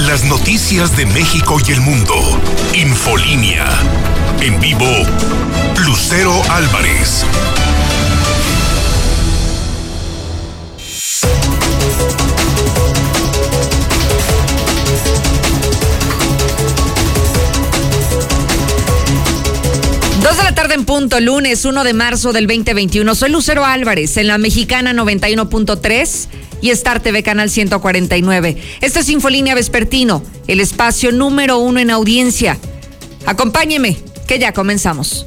Las noticias de México y el mundo. Infolínea. En vivo, Lucero Álvarez. Dos de la tarde en punto, lunes 1 de marzo del 2021. Soy Lucero Álvarez en la Mexicana 91.3 y Star TV Canal 149. Esto es Infolínea Vespertino, el espacio número uno en audiencia. Acompáñeme, que ya comenzamos.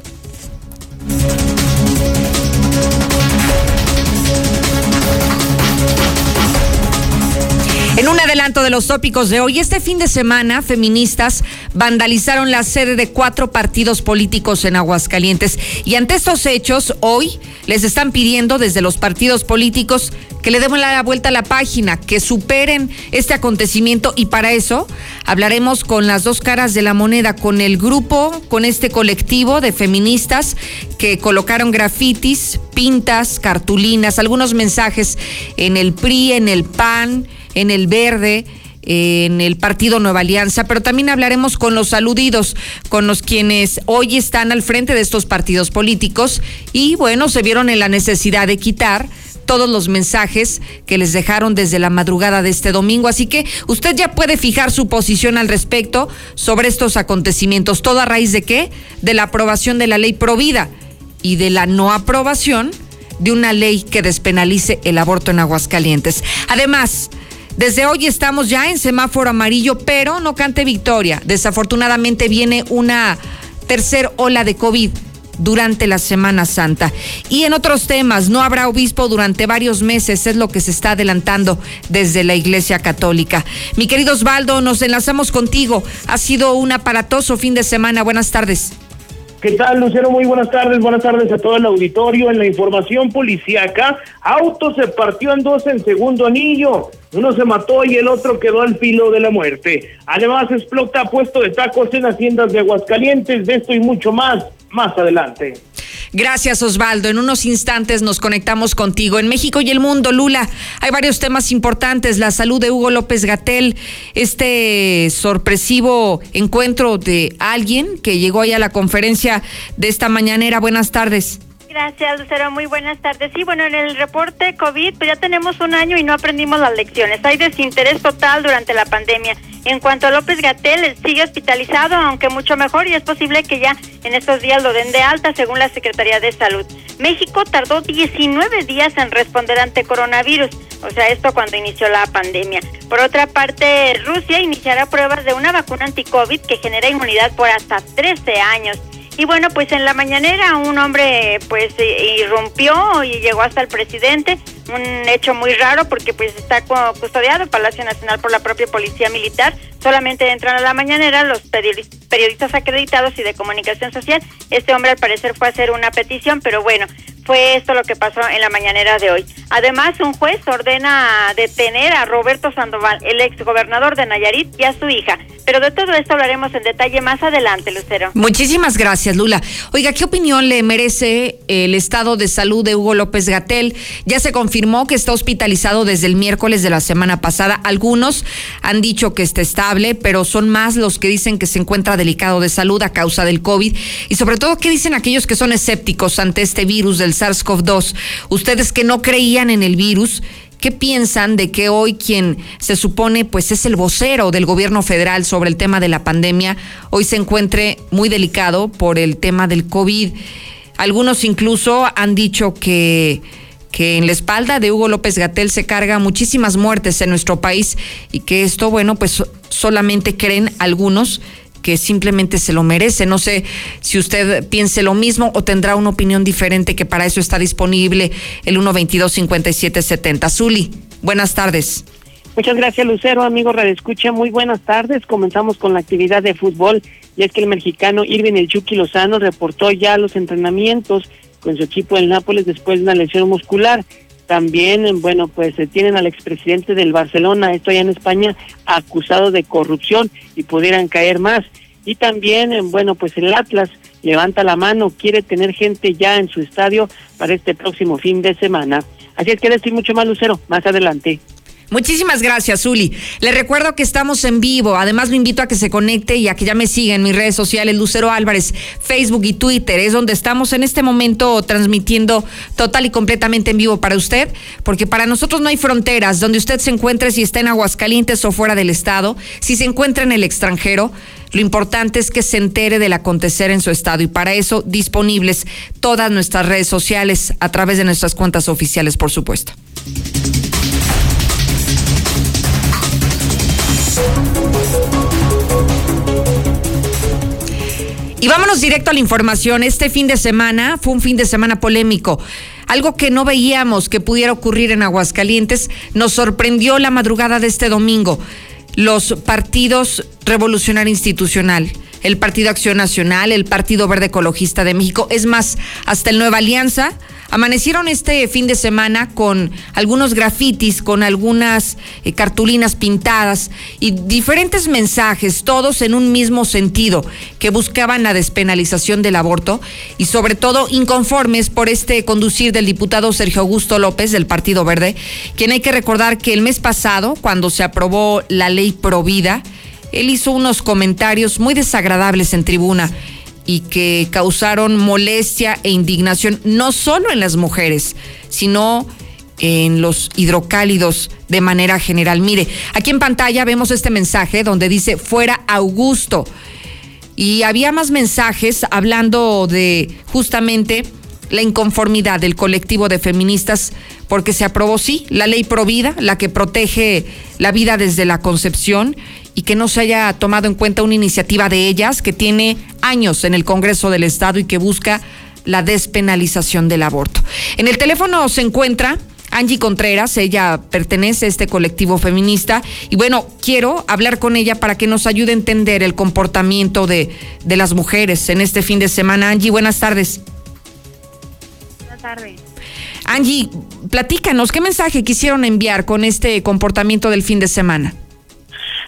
En un adelanto de los tópicos de hoy, este fin de semana, feministas vandalizaron la sede de cuatro partidos políticos en Aguascalientes. Y ante estos hechos, hoy les están pidiendo desde los partidos políticos que le demos la vuelta a la página, que superen este acontecimiento. Y para eso hablaremos con las dos caras de la moneda, con el grupo, con este colectivo de feministas que colocaron grafitis, pintas, cartulinas, algunos mensajes en el PRI, en el PAN en el Verde, en el Partido Nueva Alianza, pero también hablaremos con los aludidos, con los quienes hoy están al frente de estos partidos políticos y bueno, se vieron en la necesidad de quitar todos los mensajes que les dejaron desde la madrugada de este domingo. Así que usted ya puede fijar su posición al respecto sobre estos acontecimientos. ¿Todo a raíz de qué? De la aprobación de la ley Provida y de la no aprobación de una ley que despenalice el aborto en Aguascalientes. Además, desde hoy estamos ya en semáforo amarillo, pero no cante victoria. Desafortunadamente viene una tercer ola de COVID durante la Semana Santa. Y en otros temas, no habrá obispo durante varios meses, es lo que se está adelantando desde la Iglesia Católica. Mi querido Osvaldo, nos enlazamos contigo. Ha sido un aparatoso fin de semana. Buenas tardes. ¿Qué tal, Lucero? Muy buenas tardes. Buenas tardes a todo el auditorio. En la información policíaca, auto se partió en dos en segundo anillo. Uno se mató y el otro quedó al filo de la muerte. Además, explota puesto de tacos en haciendas de Aguascalientes. De esto y mucho más, más adelante. Gracias, Osvaldo. En unos instantes nos conectamos contigo. En México y el mundo, Lula, hay varios temas importantes. La salud de Hugo López Gatel, este sorpresivo encuentro de alguien que llegó ahí a la conferencia de esta mañanera. Buenas tardes. Gracias, Lucero. Muy buenas tardes. Sí, bueno, en el reporte COVID, pues ya tenemos un año y no aprendimos las lecciones. Hay desinterés total durante la pandemia. En cuanto a López Gatel, sigue hospitalizado, aunque mucho mejor, y es posible que ya en estos días lo den de alta, según la Secretaría de Salud. México tardó 19 días en responder ante coronavirus, o sea, esto cuando inició la pandemia. Por otra parte, Rusia iniciará pruebas de una vacuna anti-COVID que genera inmunidad por hasta 13 años. Y bueno, pues en la mañanera un hombre pues irrumpió y llegó hasta el presidente, un hecho muy raro porque pues está custodiado Palacio Nacional por la propia policía militar. Solamente entran a la mañanera los periodistas acreditados y de comunicación social. Este hombre al parecer fue a hacer una petición, pero bueno, fue esto lo que pasó en la mañanera de hoy. Además, un juez ordena detener a Roberto Sandoval, el ex gobernador de Nayarit, y a su hija. Pero de todo esto hablaremos en detalle más adelante, Lucero. Muchísimas gracias, Lula. Oiga, ¿qué opinión le merece el estado de salud de Hugo López Gatel? Ya se confirmó que está hospitalizado desde el miércoles de la semana pasada. Algunos han dicho que está estable, pero son más los que dicen que se encuentra delicado de salud a causa del COVID. Y sobre todo, ¿qué dicen aquellos que son escépticos ante este virus del SARS-CoV-2. Ustedes que no creían en el virus, ¿qué piensan de que hoy quien se supone pues es el vocero del gobierno federal sobre el tema de la pandemia, hoy se encuentre muy delicado por el tema del COVID? Algunos incluso han dicho que que en la espalda de Hugo López Gatel se carga muchísimas muertes en nuestro país y que esto, bueno, pues solamente creen algunos que simplemente se lo merece. No sé si usted piense lo mismo o tendrá una opinión diferente, que para eso está disponible el 122-5770. Zuli, buenas tardes. Muchas gracias, Lucero, amigo Radio Escucha. Muy buenas tardes. Comenzamos con la actividad de fútbol y es que el mexicano Irving El Chucky Lozano reportó ya los entrenamientos con su equipo del Nápoles después de una lesión muscular. También, bueno, pues se tienen al expresidente del Barcelona, esto allá en España, acusado de corrupción y pudieran caer más. Y también, bueno, pues el Atlas levanta la mano, quiere tener gente ya en su estadio para este próximo fin de semana. Así es que decir mucho más, Lucero, más adelante. Muchísimas gracias, Zuli. Le recuerdo que estamos en vivo. Además, lo invito a que se conecte y a que ya me siga en mis redes sociales, Lucero Álvarez, Facebook y Twitter. Es donde estamos en este momento transmitiendo total y completamente en vivo para usted, porque para nosotros no hay fronteras. Donde usted se encuentre, si está en Aguascalientes o fuera del estado, si se encuentra en el extranjero, lo importante es que se entere del acontecer en su estado y para eso disponibles todas nuestras redes sociales a través de nuestras cuentas oficiales, por supuesto. Y vámonos directo a la información. Este fin de semana fue un fin de semana polémico. Algo que no veíamos que pudiera ocurrir en Aguascalientes nos sorprendió la madrugada de este domingo. Los partidos Revolucionario Institucional, el Partido Acción Nacional, el Partido Verde Ecologista de México, es más, hasta el Nueva Alianza. Amanecieron este fin de semana con algunos grafitis, con algunas eh, cartulinas pintadas y diferentes mensajes, todos en un mismo sentido, que buscaban la despenalización del aborto y sobre todo inconformes por este conducir del diputado Sergio Augusto López del Partido Verde, quien hay que recordar que el mes pasado, cuando se aprobó la ley Provida, él hizo unos comentarios muy desagradables en tribuna y que causaron molestia e indignación no solo en las mujeres, sino en los hidrocálidos de manera general. Mire, aquí en pantalla vemos este mensaje donde dice fuera Augusto. Y había más mensajes hablando de justamente la inconformidad del colectivo de feministas porque se aprobó, sí, la ley Provida, la que protege la vida desde la concepción y que no se haya tomado en cuenta una iniciativa de ellas que tiene años en el Congreso del Estado y que busca la despenalización del aborto. En el teléfono se encuentra Angie Contreras, ella pertenece a este colectivo feminista y bueno, quiero hablar con ella para que nos ayude a entender el comportamiento de, de las mujeres en este fin de semana. Angie, buenas tardes. Buenas tardes. Angie, platícanos, ¿qué mensaje quisieron enviar con este comportamiento del fin de semana?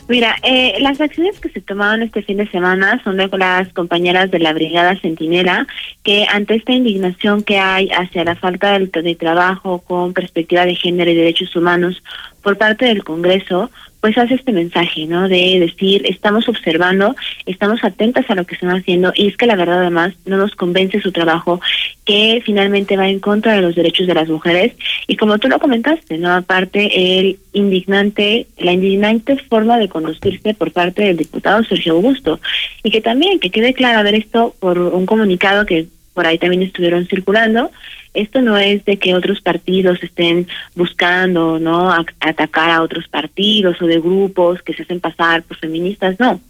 Mira, eh, las acciones que se tomaron este fin de semana son de las compañeras de la Brigada Centinela, que ante esta indignación que hay hacia la falta de, de trabajo con perspectiva de género y derechos humanos por parte del Congreso, pues hace este mensaje, ¿no? De decir, estamos observando, estamos atentas a lo que están haciendo y es que la verdad además no nos convence su trabajo que finalmente va en contra de los derechos de las mujeres y como tú lo comentaste, ¿no? Aparte el indignante, la indignante forma de conducirse por parte del diputado Sergio Augusto y que también que quede claro ver esto por un comunicado que por ahí también estuvieron circulando esto no es de que otros partidos estén buscando no atacar a otros partidos o de grupos que se hacen pasar por feministas, no.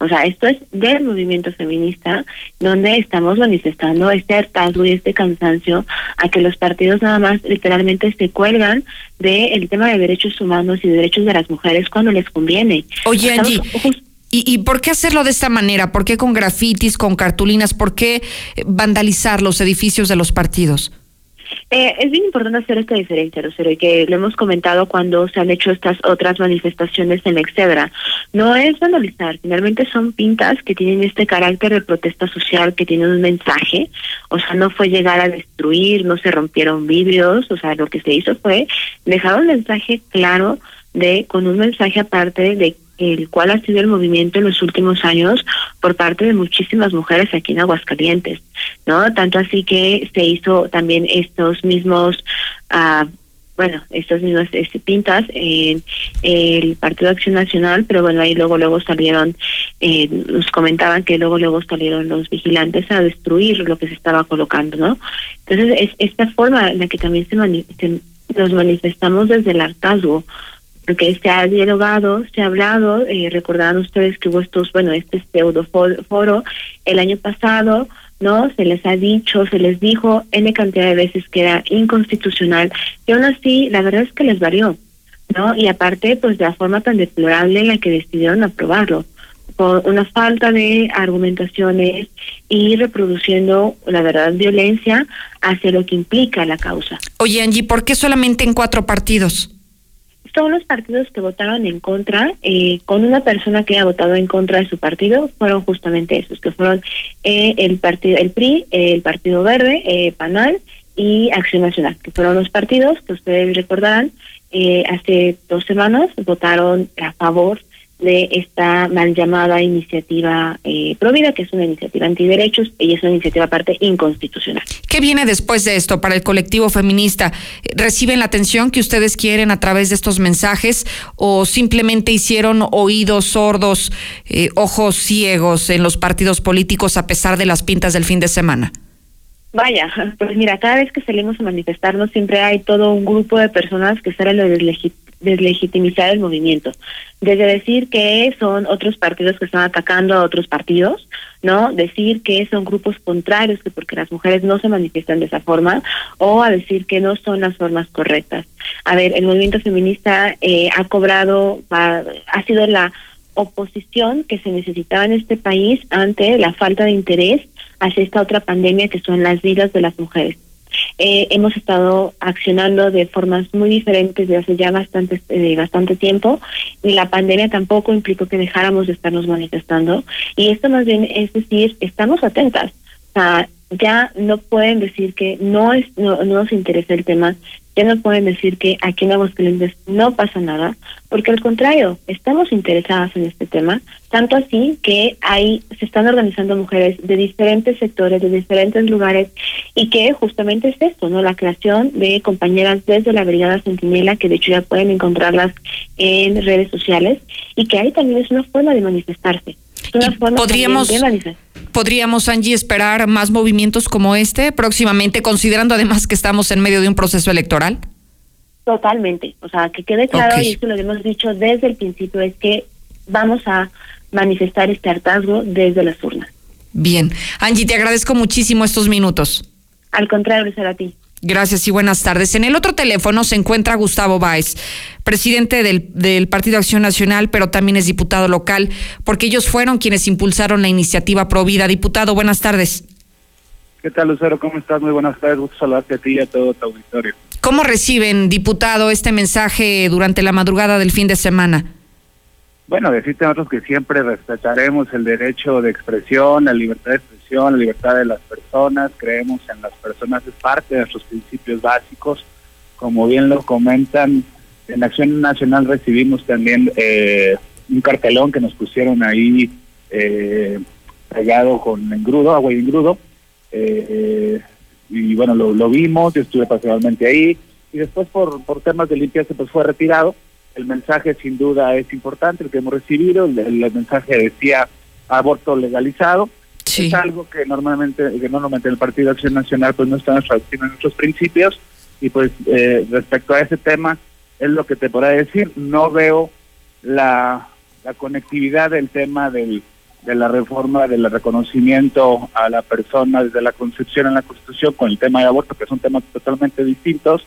O sea, esto es del movimiento feminista, donde estamos manifestando este hartazgo y este cansancio a que los partidos nada más literalmente se cuelgan del tema de derechos humanos y derechos de las mujeres cuando les conviene. Oye, Angie, ¿Y, ¿Y por qué hacerlo de esta manera? ¿Por qué con grafitis, con cartulinas? ¿Por qué vandalizar los edificios de los partidos? Eh, es bien importante hacer esta diferencia, Lucero, y que lo hemos comentado cuando se han hecho estas otras manifestaciones en Excedra. No es vandalizar, finalmente son pintas que tienen este carácter de protesta social, que tienen un mensaje, o sea, no fue llegar a destruir, no se rompieron vidrios, o sea, lo que se hizo fue dejar un mensaje claro de, con un mensaje aparte de el cual ha sido el movimiento en los últimos años por parte de muchísimas mujeres aquí en Aguascalientes, ¿no? Tanto así que se hizo también estos mismos, uh, bueno, estas mismas este, pintas en el Partido Acción Nacional, pero bueno, ahí luego, luego salieron, eh, nos comentaban que luego, luego salieron los vigilantes a destruir lo que se estaba colocando, ¿no? Entonces, es esta forma en la que también se nos manifestamos desde el hartazgo, porque se ha dialogado, se ha hablado, eh, recordarán ustedes que hubo estos, bueno, este pseudo foro el año pasado, ¿no? Se les ha dicho, se les dijo N cantidad de veces que era inconstitucional, y aún así, la verdad es que les varió, ¿no? Y aparte, pues de la forma tan deplorable en la que decidieron aprobarlo con una falta de argumentaciones y reproduciendo la verdad violencia hacia lo que implica la causa. Oye, Angie, ¿por qué solamente en cuatro partidos? Todos los partidos que votaron en contra, eh, con una persona que ha votado en contra de su partido, fueron justamente esos, que fueron eh, el partido, el PRI, el Partido Verde, eh, PANAL y Acción Nacional, que fueron los partidos que ustedes recordarán, eh, hace dos semanas votaron a favor de esta mal llamada iniciativa eh, Provida, que es una iniciativa antiderechos y es una iniciativa aparte inconstitucional. ¿Qué viene después de esto para el colectivo feminista? ¿Reciben la atención que ustedes quieren a través de estos mensajes o simplemente hicieron oídos sordos, eh, ojos ciegos en los partidos políticos a pesar de las pintas del fin de semana? Vaya, pues mira, cada vez que salimos a manifestarnos siempre hay todo un grupo de personas que salen a deslegitimizar el movimiento. Desde decir que son otros partidos que están atacando a otros partidos, ¿no? Decir que son grupos contrarios, que porque las mujeres no se manifiestan de esa forma, o a decir que no son las formas correctas. A ver, el movimiento feminista eh, ha cobrado, ha, ha sido la oposición que se necesitaba en este país ante la falta de interés hacia esta otra pandemia que son las vidas de las mujeres. Eh, hemos estado accionando de formas muy diferentes desde hace ya bastante, eh, bastante tiempo y la pandemia tampoco implicó que dejáramos de estarnos manifestando y esto más bien es decir, estamos atentas. O sea, ya no pueden decir que no, es, no, no nos interesa el tema, ya no pueden decir que aquí en Aguascalientes no pasa nada, porque al contrario, estamos interesadas en este tema, tanto así que hay, se están organizando mujeres de diferentes sectores, de diferentes lugares, y que justamente es esto, ¿no? La creación de compañeras desde la Brigada Centinela, que de hecho ya pueden encontrarlas en redes sociales, y que ahí también es una forma de manifestarse. Podríamos. ¿Podríamos, Angie, esperar más movimientos como este próximamente, considerando además que estamos en medio de un proceso electoral? Totalmente. O sea, que quede claro, okay. y esto lo hemos dicho desde el principio, es que vamos a manifestar este hartazgo desde las urnas. Bien. Angie, te agradezco muchísimo estos minutos. Al contrario, será a ti. Gracias y buenas tardes. En el otro teléfono se encuentra Gustavo Báez, presidente del, del, Partido Acción Nacional, pero también es diputado local, porque ellos fueron quienes impulsaron la iniciativa Provida. Diputado, buenas tardes. ¿Qué tal, Lucero? ¿Cómo estás? Muy buenas tardes. Gusto saludarte a ti y a todo tu auditorio. ¿Cómo reciben, diputado, este mensaje durante la madrugada del fin de semana? Bueno, decirte a nosotros que siempre respetaremos el derecho de expresión, la libertad de expresión, la libertad de las personas, creemos en las personas, es parte de nuestros principios básicos. Como bien lo comentan, en Acción Nacional recibimos también eh, un cartelón que nos pusieron ahí eh, pegado con engrudo, agua y engrudo. Eh, y bueno, lo, vimos, yo estuve personalmente ahí, y después por, por temas de limpieza pues fue retirado el mensaje sin duda es importante, el que hemos recibido, el mensaje decía aborto legalizado, es algo que normalmente, que normalmente el Partido de Acción Nacional pues no está en nuestros principios, y pues eh, respecto a ese tema, es lo que te podrá decir, no veo la, la conectividad del tema del, de la reforma, del reconocimiento a la persona desde la concepción en la Constitución con el tema de aborto, que son temas totalmente distintos,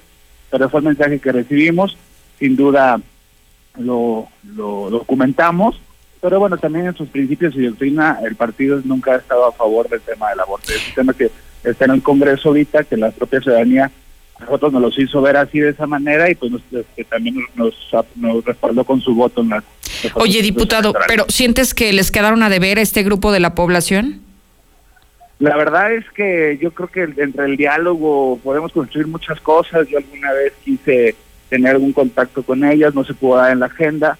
pero fue el mensaje que recibimos, sin duda lo, lo documentamos, pero bueno, también en sus principios y doctrina el partido nunca ha estado a favor del tema del aborto. Es un tema que está en el Congreso ahorita, que la propia ciudadanía a nosotros nos los hizo ver así de esa manera y pues nos, que también nos, nos respaldó con su voto en la... Oye, diputado, ¿pero sientes que les quedaron a deber a este grupo de la población? La verdad es que yo creo que entre el diálogo podemos construir muchas cosas. Yo alguna vez quise tener algún contacto con ellas, no se pudo dar en la agenda.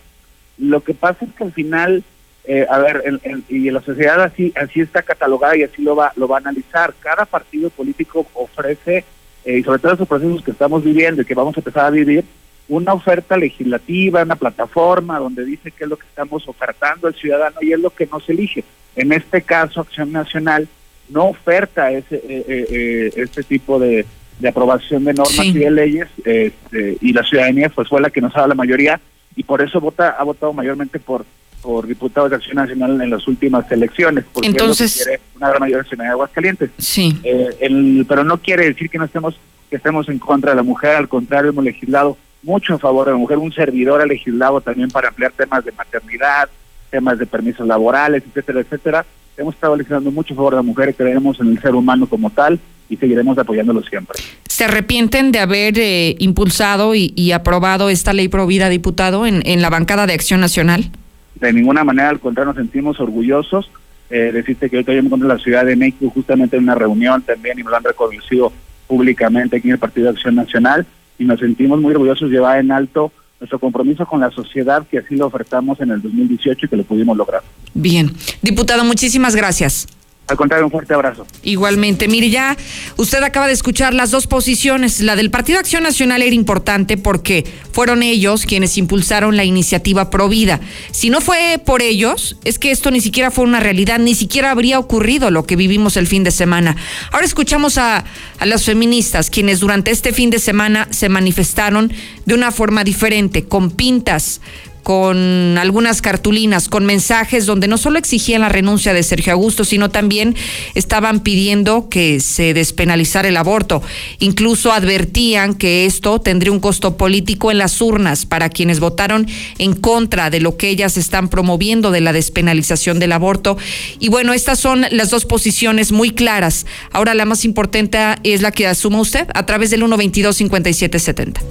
Lo que pasa es que al final, eh, a ver, el, y la sociedad así así está catalogada y así lo va lo va a analizar. Cada partido político ofrece, eh, y sobre todo esos procesos que estamos viviendo y que vamos a empezar a vivir, una oferta legislativa, una plataforma donde dice qué es lo que estamos ofertando al ciudadano y es lo que nos elige. En este caso, Acción Nacional no oferta ese eh, eh, este tipo de, de aprobación de normas sí. y de leyes este, y la ciudadanía pues fue la que nos ha dado la mayoría y por eso vota ha votado mayormente por por diputados de Acción Nacional en las últimas elecciones porque entonces es lo que quiere una gran mayoría de de Aguascalientes. Sí. Eh, el, pero no quiere decir que no estemos que estemos en contra de la mujer al contrario hemos legislado mucho en favor de la mujer un servidor ha legislado también para ampliar temas de maternidad temas de permisos laborales, etcétera, etcétera. Hemos estado legislando mucho a favor de la mujer, creemos en el ser humano como tal y seguiremos apoyándolo siempre. ¿Se arrepienten de haber eh, impulsado y, aprobado esta ley provida, diputado, en, en la bancada de Acción Nacional? De ninguna manera, al contrario, nos sentimos orgullosos. Eh, decirte que hoy me encuentro en la Ciudad de México justamente en una reunión también y me lo han reconocido públicamente aquí en el Partido de Acción Nacional y nos sentimos muy orgullosos de llevar en alto nuestro compromiso con la sociedad que así lo ofertamos en el 2018 y que lo pudimos lograr. Bien. Diputado, muchísimas gracias. Al contrario, un fuerte abrazo. Igualmente, mire, ya usted acaba de escuchar las dos posiciones. La del Partido Acción Nacional era importante porque fueron ellos quienes impulsaron la iniciativa Provida. Si no fue por ellos, es que esto ni siquiera fue una realidad, ni siquiera habría ocurrido lo que vivimos el fin de semana. Ahora escuchamos a, a las feministas, quienes durante este fin de semana se manifestaron de una forma diferente, con pintas, con algunas cartulinas, con mensajes donde no solo exigían la renuncia de Sergio Augusto, sino también estaban pidiendo que se despenalizara el aborto. Incluso advertían que esto tendría un costo político en las urnas para quienes votaron en contra de lo que ellas están promoviendo de la despenalización del aborto. Y bueno, estas son las dos posiciones muy claras. Ahora la más importante es la que asuma usted a través del 122 5770.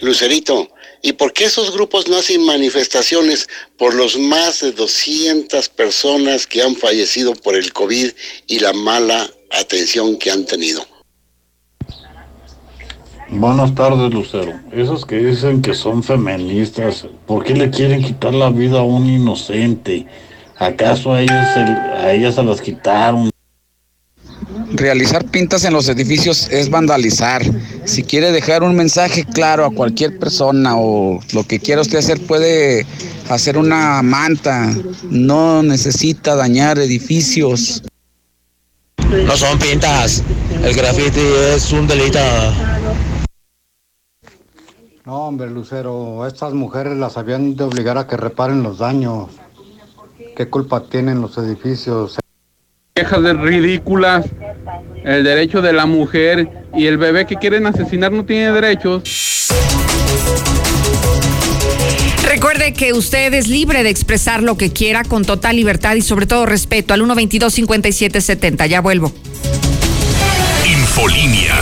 Lucerito, ¿Y por qué esos grupos no hacen manifestaciones por los más de 200 personas que han fallecido por el COVID y la mala atención que han tenido? Buenas tardes, Lucero. Esos que dicen que son feministas, ¿por qué le quieren quitar la vida a un inocente? ¿Acaso a ellas a ellas se las quitaron? Realizar pintas en los edificios es vandalizar. Si quiere dejar un mensaje claro a cualquier persona o lo que quiera usted hacer, puede hacer una manta. No necesita dañar edificios. No son pintas. El graffiti es un delito. No, hombre, Lucero, estas mujeres las habían de obligar a que reparen los daños. ¿Qué culpa tienen los edificios? Quejas de ridículas, el derecho de la mujer y el bebé que quieren asesinar no tiene derechos. Recuerde que usted es libre de expresar lo que quiera con total libertad y sobre todo respeto al 122 5770. Ya vuelvo. Infolinia.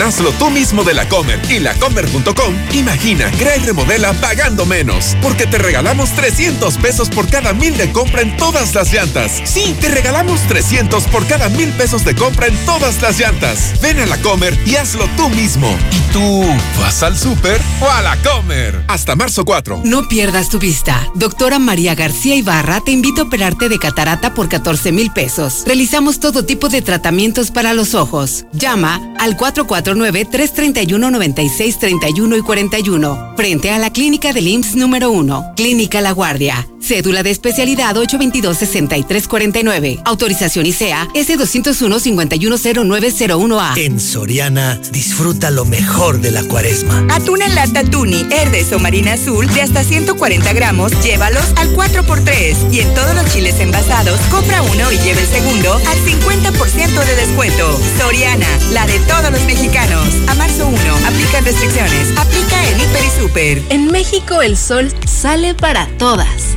Hazlo tú mismo de la Comer y lacomer.com. Imagina, crea y remodela pagando menos. Porque te regalamos 300 pesos por cada mil de compra en todas las llantas. Sí, te regalamos 300 por cada mil pesos de compra en todas las llantas. Ven a la Comer y hazlo tú mismo. ¿Y tú vas al súper o a la Comer? Hasta marzo 4. No pierdas tu vista. Doctora María García Ibarra te invita a operarte de catarata por 14 mil pesos. Realizamos todo tipo de tratamientos para los ojos. Llama al 44 449-331-9631 y 41, frente a la clínica del IMSS número 1, Clínica La Guardia. Cédula de especialidad 822-6349. Autorización ICEA S201-510901A. En Soriana, disfruta lo mejor de la cuaresma. Atún en lata Tuni, Herdes o Marina Azul de hasta 140 gramos, llévalos al 4x3. Y en todos los chiles envasados, compra uno y lleve el segundo al 50% de descuento. Soriana, la de todos los mexicanos. A marzo 1, aplican restricciones. Aplica en Hiper y Super. En México el sol sale para todas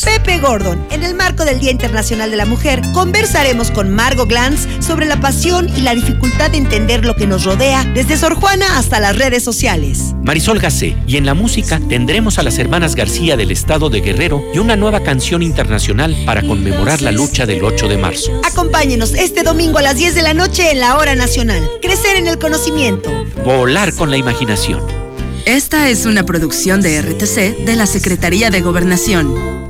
Pepe Gordon, en el marco del Día Internacional de la Mujer, conversaremos con Margo Glantz sobre la pasión y la dificultad de entender lo que nos rodea, desde Sor Juana hasta las redes sociales. Marisol Gacé, y en la música tendremos a las hermanas García del Estado de Guerrero y una nueva canción internacional para conmemorar la lucha del 8 de marzo. Acompáñenos este domingo a las 10 de la noche en la Hora Nacional. Crecer en el conocimiento. Volar con la imaginación. Esta es una producción de RTC de la Secretaría de Gobernación.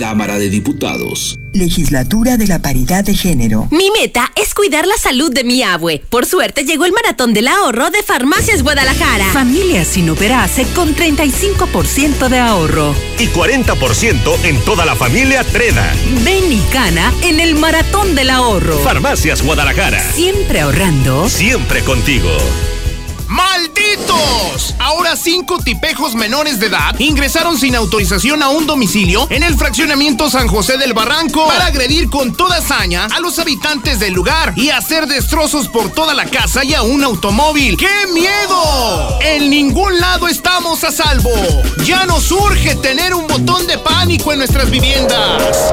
Cámara de Diputados. Legislatura de la Paridad de Género. Mi meta es cuidar la salud de mi abue. Por suerte llegó el maratón del ahorro de Farmacias Guadalajara. Familia sin operarse con 35% de ahorro. Y 40% en toda la familia Treda. Ven y cana en el maratón del ahorro. Farmacias Guadalajara. Siempre ahorrando. Siempre contigo. ¡Malditos! Ahora cinco tipejos menores de edad ingresaron sin autorización a un domicilio en el fraccionamiento San José del Barranco para agredir con toda hazaña a los habitantes del lugar y hacer destrozos por toda la casa y a un automóvil. ¡Qué miedo! En ningún lado estamos a salvo. Ya nos urge tener un botón de pánico en nuestras viviendas.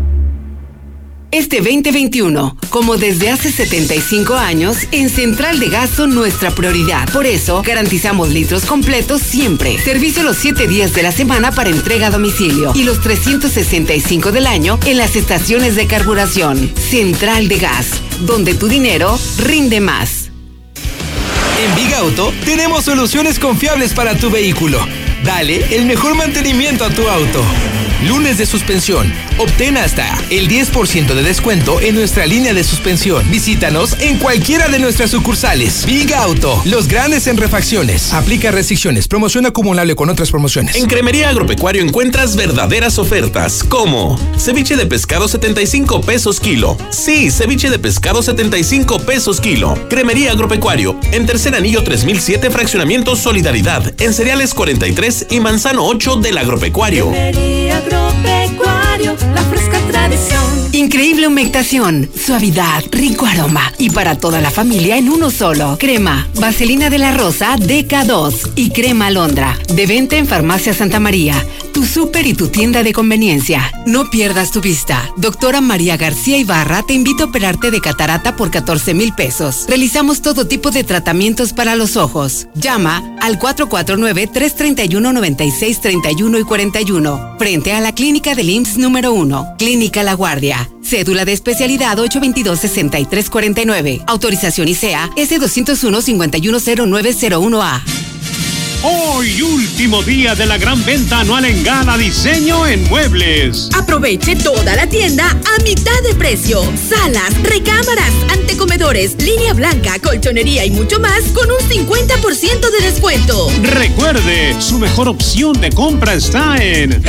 Este 2021, como desde hace 75 años, en Central de Gas son nuestra prioridad. Por eso, garantizamos litros completos siempre. Servicio los 7 días de la semana para entrega a domicilio y los 365 del año en las estaciones de carburación. Central de Gas, donde tu dinero rinde más. En Big Auto tenemos soluciones confiables para tu vehículo. Dale el mejor mantenimiento a tu auto. Lunes de suspensión. Obtén hasta el 10% de descuento en nuestra línea de suspensión. Visítanos en cualquiera de nuestras sucursales. Big Auto, los grandes en refacciones. Aplica restricciones. Promoción acumulable con otras promociones. En Cremería Agropecuario encuentras verdaderas ofertas, como ceviche de pescado 75 pesos kilo. Sí, ceviche de pescado 75 pesos kilo. Cremería Agropecuario, en tercer anillo 3007, fraccionamiento Solidaridad, en cereales 43 y manzano 8 del agropecuario. Agropecuario, la fresca tradición. Increíble humectación, suavidad, rico aroma. Y para toda la familia en uno solo. Crema, vaselina de la rosa DK2 y crema alondra. De venta en Farmacia Santa María. Tu súper y tu tienda de conveniencia. No pierdas tu vista. Doctora María García Ibarra te invita a operarte de catarata por 14 mil pesos. Realizamos todo tipo de tratamientos para los ojos. Llama al 449-331-9631 y 41. Frente a la clínica del IMSS número 1. Clínica La Guardia. Cédula de especialidad 822-6349. Autorización ICEA S201-510901A. Hoy, último día de la gran venta anual en Gala Diseño en Muebles. Aproveche toda la tienda a mitad de precio. Salas, recámaras, antecomedores, línea blanca, colchonería y mucho más con un 50% de descuento. Recuerde, su mejor opción de compra está en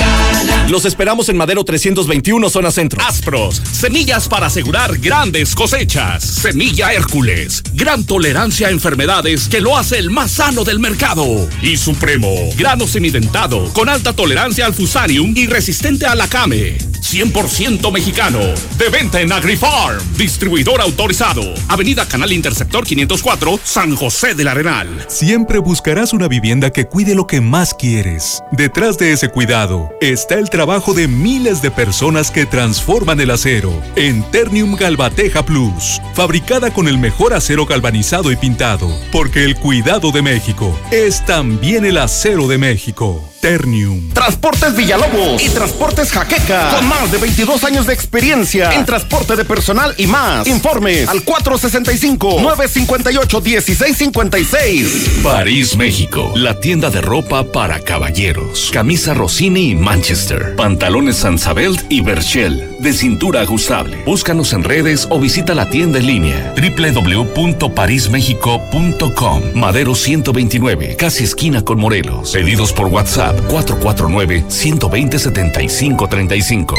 Los esperamos en Madero 321, zona centro. Aspros, semillas para asegurar grandes cosechas. Semilla Hércules, gran tolerancia a enfermedades que lo hace el más sano del mercado. Y Supremo, grano semidentado, con alta tolerancia al fusarium y resistente a la came. 100% mexicano. De venta en AgriFarm. Distribuidor autorizado. Avenida Canal Interceptor 504, San José del Arenal. Siempre buscarás una vivienda que cuide lo que más quieres. Detrás de ese cuidado está el trabajo de miles de personas que transforman el acero en Ternium Galvateja Plus, fabricada con el mejor acero galvanizado y pintado, porque el cuidado de México es también el acero de México. Ternium. Transportes Villalobos y Transportes Jaqueca. Con más de 22 años de experiencia en transporte de personal y más. Informes al 465-958-1656. París, México. La tienda de ropa para caballeros. Camisa Rossini y Manchester. Pantalones Sansabelt y Berchel. De cintura ajustable. Búscanos en redes o visita la tienda en línea. www.parismexico.com. Madero 129. Casi esquina con Morelos. Pedidos por WhatsApp 449 120 75 35.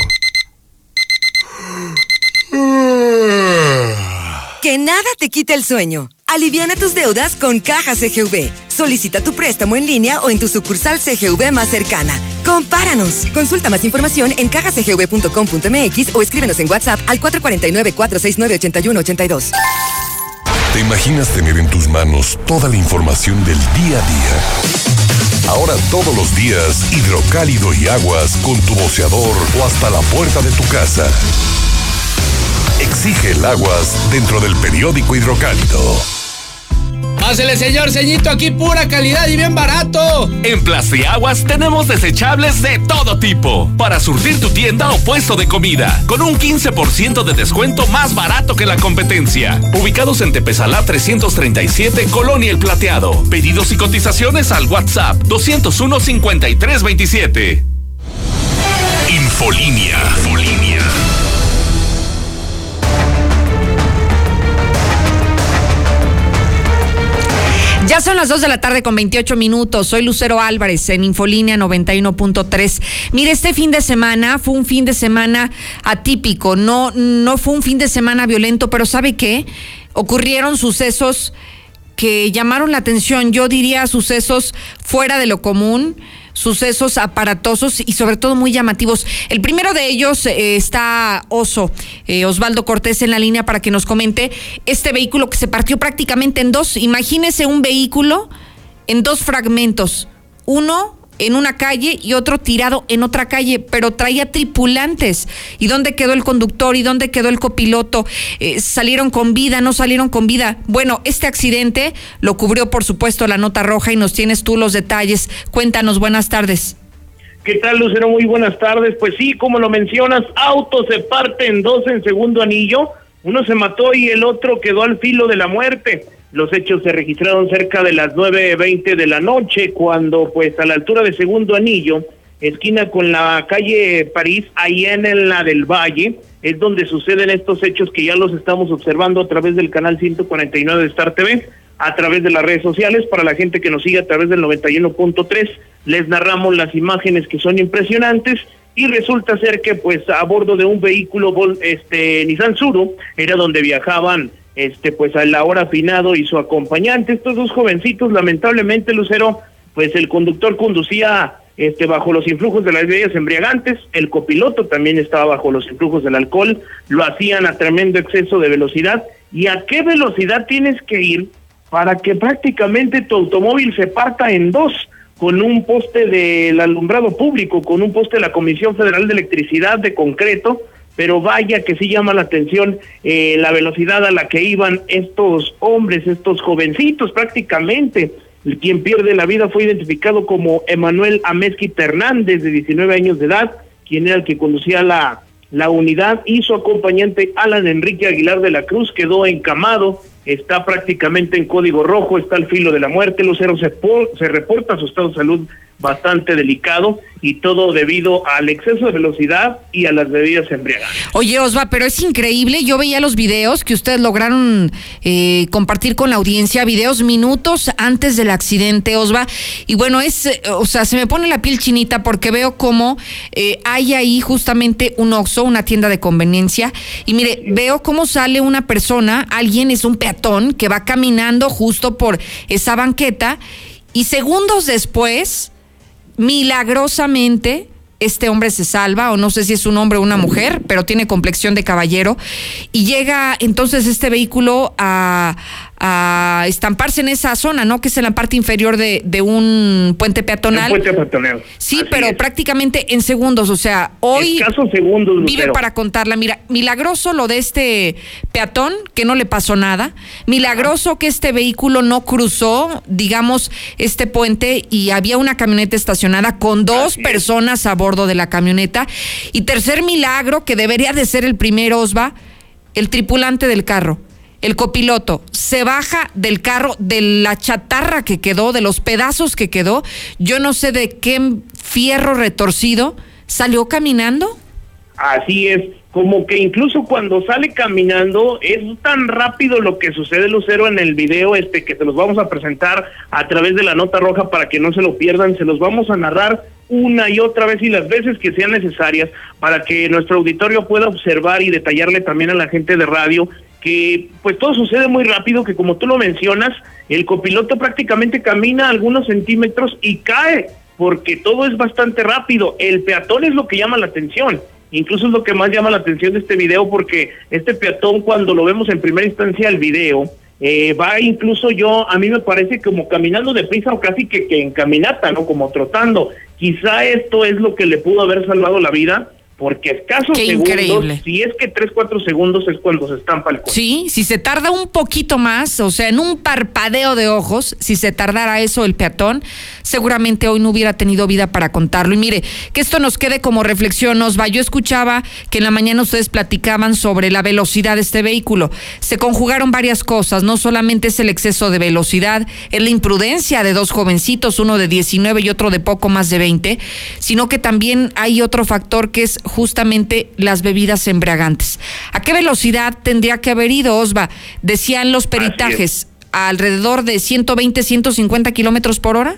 Que nada te quite el sueño. Aliviana tus deudas con Caja CGV. Solicita tu préstamo en línea o en tu sucursal CGV más cercana. Compáranos. Consulta más información en cajacgv.com.mx o escríbenos en WhatsApp al 449-469-8182. ¿Te imaginas tener en tus manos toda la información del día a día? Ahora todos los días, hidrocálido y aguas con tu boceador o hasta la puerta de tu casa. Exige el aguas dentro del periódico hidrocálido. Pásele, señor ceñito, aquí pura calidad y bien barato. En Plastiaguas tenemos desechables de todo tipo para surtir tu tienda o puesto de comida con un 15% de descuento más barato que la competencia. Ubicados en Tepezalá 337, Colonia El Plateado. Pedidos y cotizaciones al WhatsApp 201 5327. Infolínea. Infolínea. Ya son las 2 de la tarde con 28 minutos. Soy Lucero Álvarez en Infolínea 91.3. Mire, este fin de semana fue un fin de semana atípico. No, no fue un fin de semana violento, pero ¿sabe qué? Ocurrieron sucesos que llamaron la atención. Yo diría sucesos fuera de lo común sucesos aparatosos y sobre todo muy llamativos. El primero de ellos eh, está Oso, eh, Osvaldo Cortés en la línea para que nos comente este vehículo que se partió prácticamente en dos. Imagínese un vehículo en dos fragmentos. Uno en una calle y otro tirado en otra calle, pero traía tripulantes. ¿Y dónde quedó el conductor? ¿Y dónde quedó el copiloto? Eh, ¿Salieron con vida? ¿No salieron con vida? Bueno, este accidente lo cubrió, por supuesto, la nota roja y nos tienes tú los detalles. Cuéntanos, buenas tardes. ¿Qué tal, Lucero? Muy buenas tardes. Pues sí, como lo mencionas, auto se parte en dos en segundo anillo. Uno se mató y el otro quedó al filo de la muerte. Los hechos se registraron cerca de las 9.20 de la noche, cuando pues a la altura de Segundo Anillo, esquina con la calle París, ahí en la del Valle, es donde suceden estos hechos que ya los estamos observando a través del canal 149 de Star TV, a través de las redes sociales, para la gente que nos sigue a través del 91.3, les narramos las imágenes que son impresionantes y resulta ser que pues a bordo de un vehículo este Nissan Suro era donde viajaban este pues a la hora finado y su acompañante, estos dos jovencitos, lamentablemente Lucero, pues el conductor conducía este bajo los influjos de las bebidas embriagantes, el copiloto también estaba bajo los influjos del alcohol, lo hacían a tremendo exceso de velocidad. ¿Y a qué velocidad tienes que ir para que prácticamente tu automóvil se parta en dos? con un poste del alumbrado público, con un poste de la Comisión Federal de Electricidad de concreto, pero vaya que sí llama la atención eh, la velocidad a la que iban estos hombres, estos jovencitos prácticamente. Quien pierde la vida fue identificado como Emanuel Amezquita Hernández, de 19 años de edad, quien era el que conducía la, la unidad, y su acompañante Alan Enrique Aguilar de la Cruz quedó encamado está prácticamente en código rojo, está al filo de la muerte, Lucero se, se reporta su estado de salud bastante delicado y todo debido al exceso de velocidad y a las bebidas embriagantes. Oye, Osva, pero es increíble. Yo veía los videos que ustedes lograron eh, compartir con la audiencia, videos minutos antes del accidente, Osva. Y bueno, es, eh, o sea, se me pone la piel chinita porque veo cómo eh, hay ahí justamente un Oxxo, una tienda de conveniencia. Y mire, veo cómo sale una persona, alguien es un peatón que va caminando justo por esa banqueta y segundos después milagrosamente este hombre se salva, o no sé si es un hombre o una mujer, pero tiene complexión de caballero, y llega entonces este vehículo a, a estamparse en esa zona, ¿no? Que es en la parte inferior de, de un puente peatonal. Un puente peatonal. Sí, pero prácticamente en segundos, o sea, hoy Escasos segundos, vive para contarla. Mira, milagroso lo de este peatón, que no le pasó nada. Milagroso que este vehículo no cruzó, digamos, este puente y había una camioneta estacionada con dos personas a bordo de la camioneta. Y tercer milagro, que debería de ser el primero, Osva, el tripulante del carro el copiloto se baja del carro, de la chatarra que quedó, de los pedazos que quedó, yo no sé de qué fierro retorcido, salió caminando. Así es, como que incluso cuando sale caminando es tan rápido lo que sucede Lucero en el video este que se los vamos a presentar a través de la nota roja para que no se lo pierdan, se los vamos a narrar una y otra vez y las veces que sean necesarias para que nuestro auditorio pueda observar y detallarle también a la gente de radio que pues todo sucede muy rápido, que como tú lo mencionas, el copiloto prácticamente camina algunos centímetros y cae, porque todo es bastante rápido. El peatón es lo que llama la atención. Incluso es lo que más llama la atención de este video, porque este peatón, cuando lo vemos en primera instancia el video, eh, va incluso yo, a mí me parece como caminando deprisa o casi que, que en caminata, ¿no? Como trotando. Quizá esto es lo que le pudo haber salvado la vida porque escasos segundos, si es que 3, 4 segundos es cuando se estampa el coche. Sí, si se tarda un poquito más, o sea, en un parpadeo de ojos, si se tardara eso el peatón, seguramente hoy no hubiera tenido vida para contarlo. Y mire, que esto nos quede como reflexión, nos va. Yo escuchaba que en la mañana ustedes platicaban sobre la velocidad de este vehículo. Se conjugaron varias cosas, no solamente es el exceso de velocidad, es la imprudencia de dos jovencitos, uno de 19 y otro de poco más de 20, sino que también hay otro factor que es justamente las bebidas embriagantes. ¿A qué velocidad tendría que haber ido, Osva? Decían los peritajes, alrededor de 120, 150 kilómetros por hora.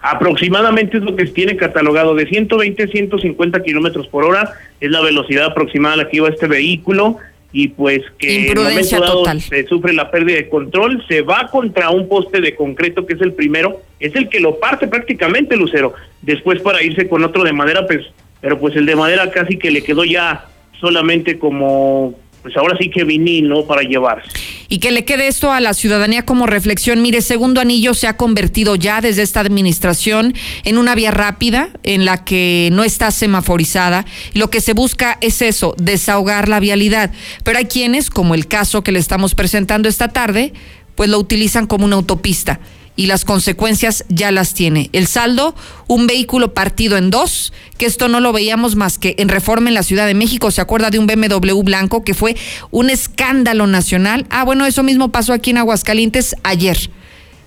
Aproximadamente es lo que tiene catalogado, de 120 a 150 kilómetros por hora es la velocidad aproximada a la que iba este vehículo y pues que en momento dado se sufre la pérdida de control, se va contra un poste de concreto que es el primero, es el que lo parte prácticamente Lucero, después para irse con otro de madera pues pero pues el de madera casi que le quedó ya solamente como, pues ahora sí que vinil, ¿no? Para llevarse. Y que le quede esto a la ciudadanía como reflexión. Mire, Segundo Anillo se ha convertido ya desde esta administración en una vía rápida en la que no está semaforizada. Lo que se busca es eso, desahogar la vialidad. Pero hay quienes, como el caso que le estamos presentando esta tarde, pues lo utilizan como una autopista y las consecuencias ya las tiene. El saldo, un vehículo partido en dos, que esto no lo veíamos más que en reforma en la Ciudad de México. ¿Se acuerda de un BMW blanco que fue un escándalo nacional? Ah, bueno, eso mismo pasó aquí en Aguascalientes ayer.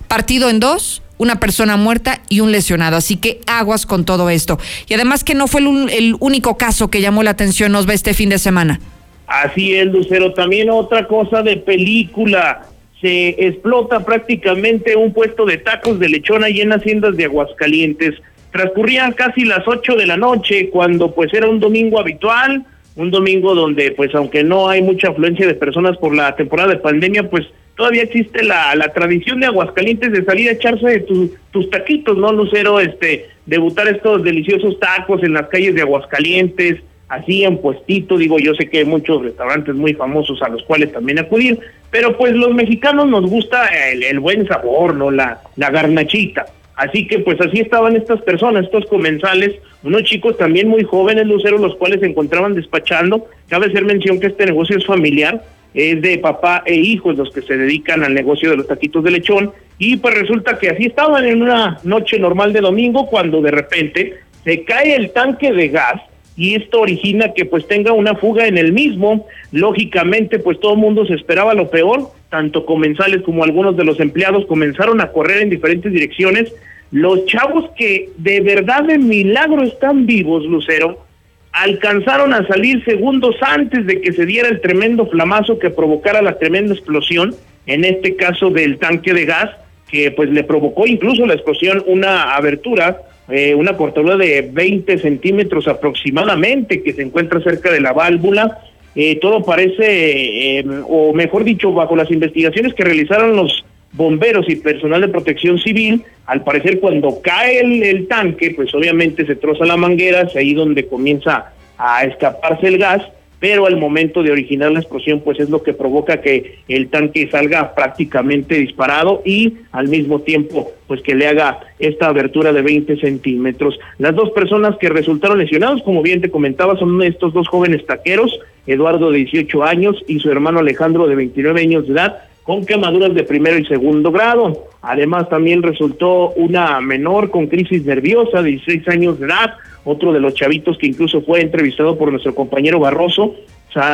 Partido en dos, una persona muerta y un lesionado. Así que aguas con todo esto. Y además que no fue el, el único caso que llamó la atención, nos ve este fin de semana. Así es, Lucero. También otra cosa de película se explota prácticamente un puesto de tacos de lechón ahí en Haciendas de Aguascalientes. Transcurrían casi las 8 de la noche cuando pues era un domingo habitual, un domingo donde pues aunque no hay mucha afluencia de personas por la temporada de pandemia, pues todavía existe la, la tradición de Aguascalientes de salir a echarse tus taquitos, ¿no, Lucero? Este, debutar estos deliciosos tacos en las calles de Aguascalientes, así en puestito, digo, yo sé que hay muchos restaurantes muy famosos a los cuales también acudir, pero pues los mexicanos nos gusta el, buen sabor, ¿no? La, la garnachita. Así que pues así estaban estas personas, estos comensales, unos chicos también muy jóvenes, luceros, los cuales se encontraban despachando. Cabe hacer mención que este negocio es familiar, es de papá e hijos los que se dedican al negocio de los taquitos de lechón. Y pues resulta que así estaban en una noche normal de domingo cuando de repente se cae el tanque de gas y esto origina que pues tenga una fuga en el mismo. Lógicamente, pues todo el mundo se esperaba lo peor, tanto comensales como algunos de los empleados comenzaron a correr en diferentes direcciones. Los chavos que de verdad de milagro están vivos, Lucero, alcanzaron a salir segundos antes de que se diera el tremendo flamazo que provocara la tremenda explosión, en este caso del tanque de gas, que pues le provocó incluso la explosión una abertura, eh, una cortadura de 20 centímetros aproximadamente que se encuentra cerca de la válvula. Eh, todo parece, eh, o mejor dicho, bajo las investigaciones que realizaron los bomberos y personal de protección civil, al parecer cuando cae el, tanque, pues obviamente se troza la manguera, es ahí donde comienza a escaparse el gas, pero al momento de originar la explosión, pues es lo que provoca que el tanque salga prácticamente disparado y al mismo tiempo, pues que le haga esta abertura de 20 centímetros. Las dos personas que resultaron lesionados, como bien te comentaba, son estos dos jóvenes taqueros, Eduardo de 18 años y su hermano Alejandro de 29 años de edad, con quemaduras de primero y segundo grado. Además, también resultó una menor con crisis nerviosa de 16 años de edad, otro de los chavitos que incluso fue entrevistado por nuestro compañero Barroso,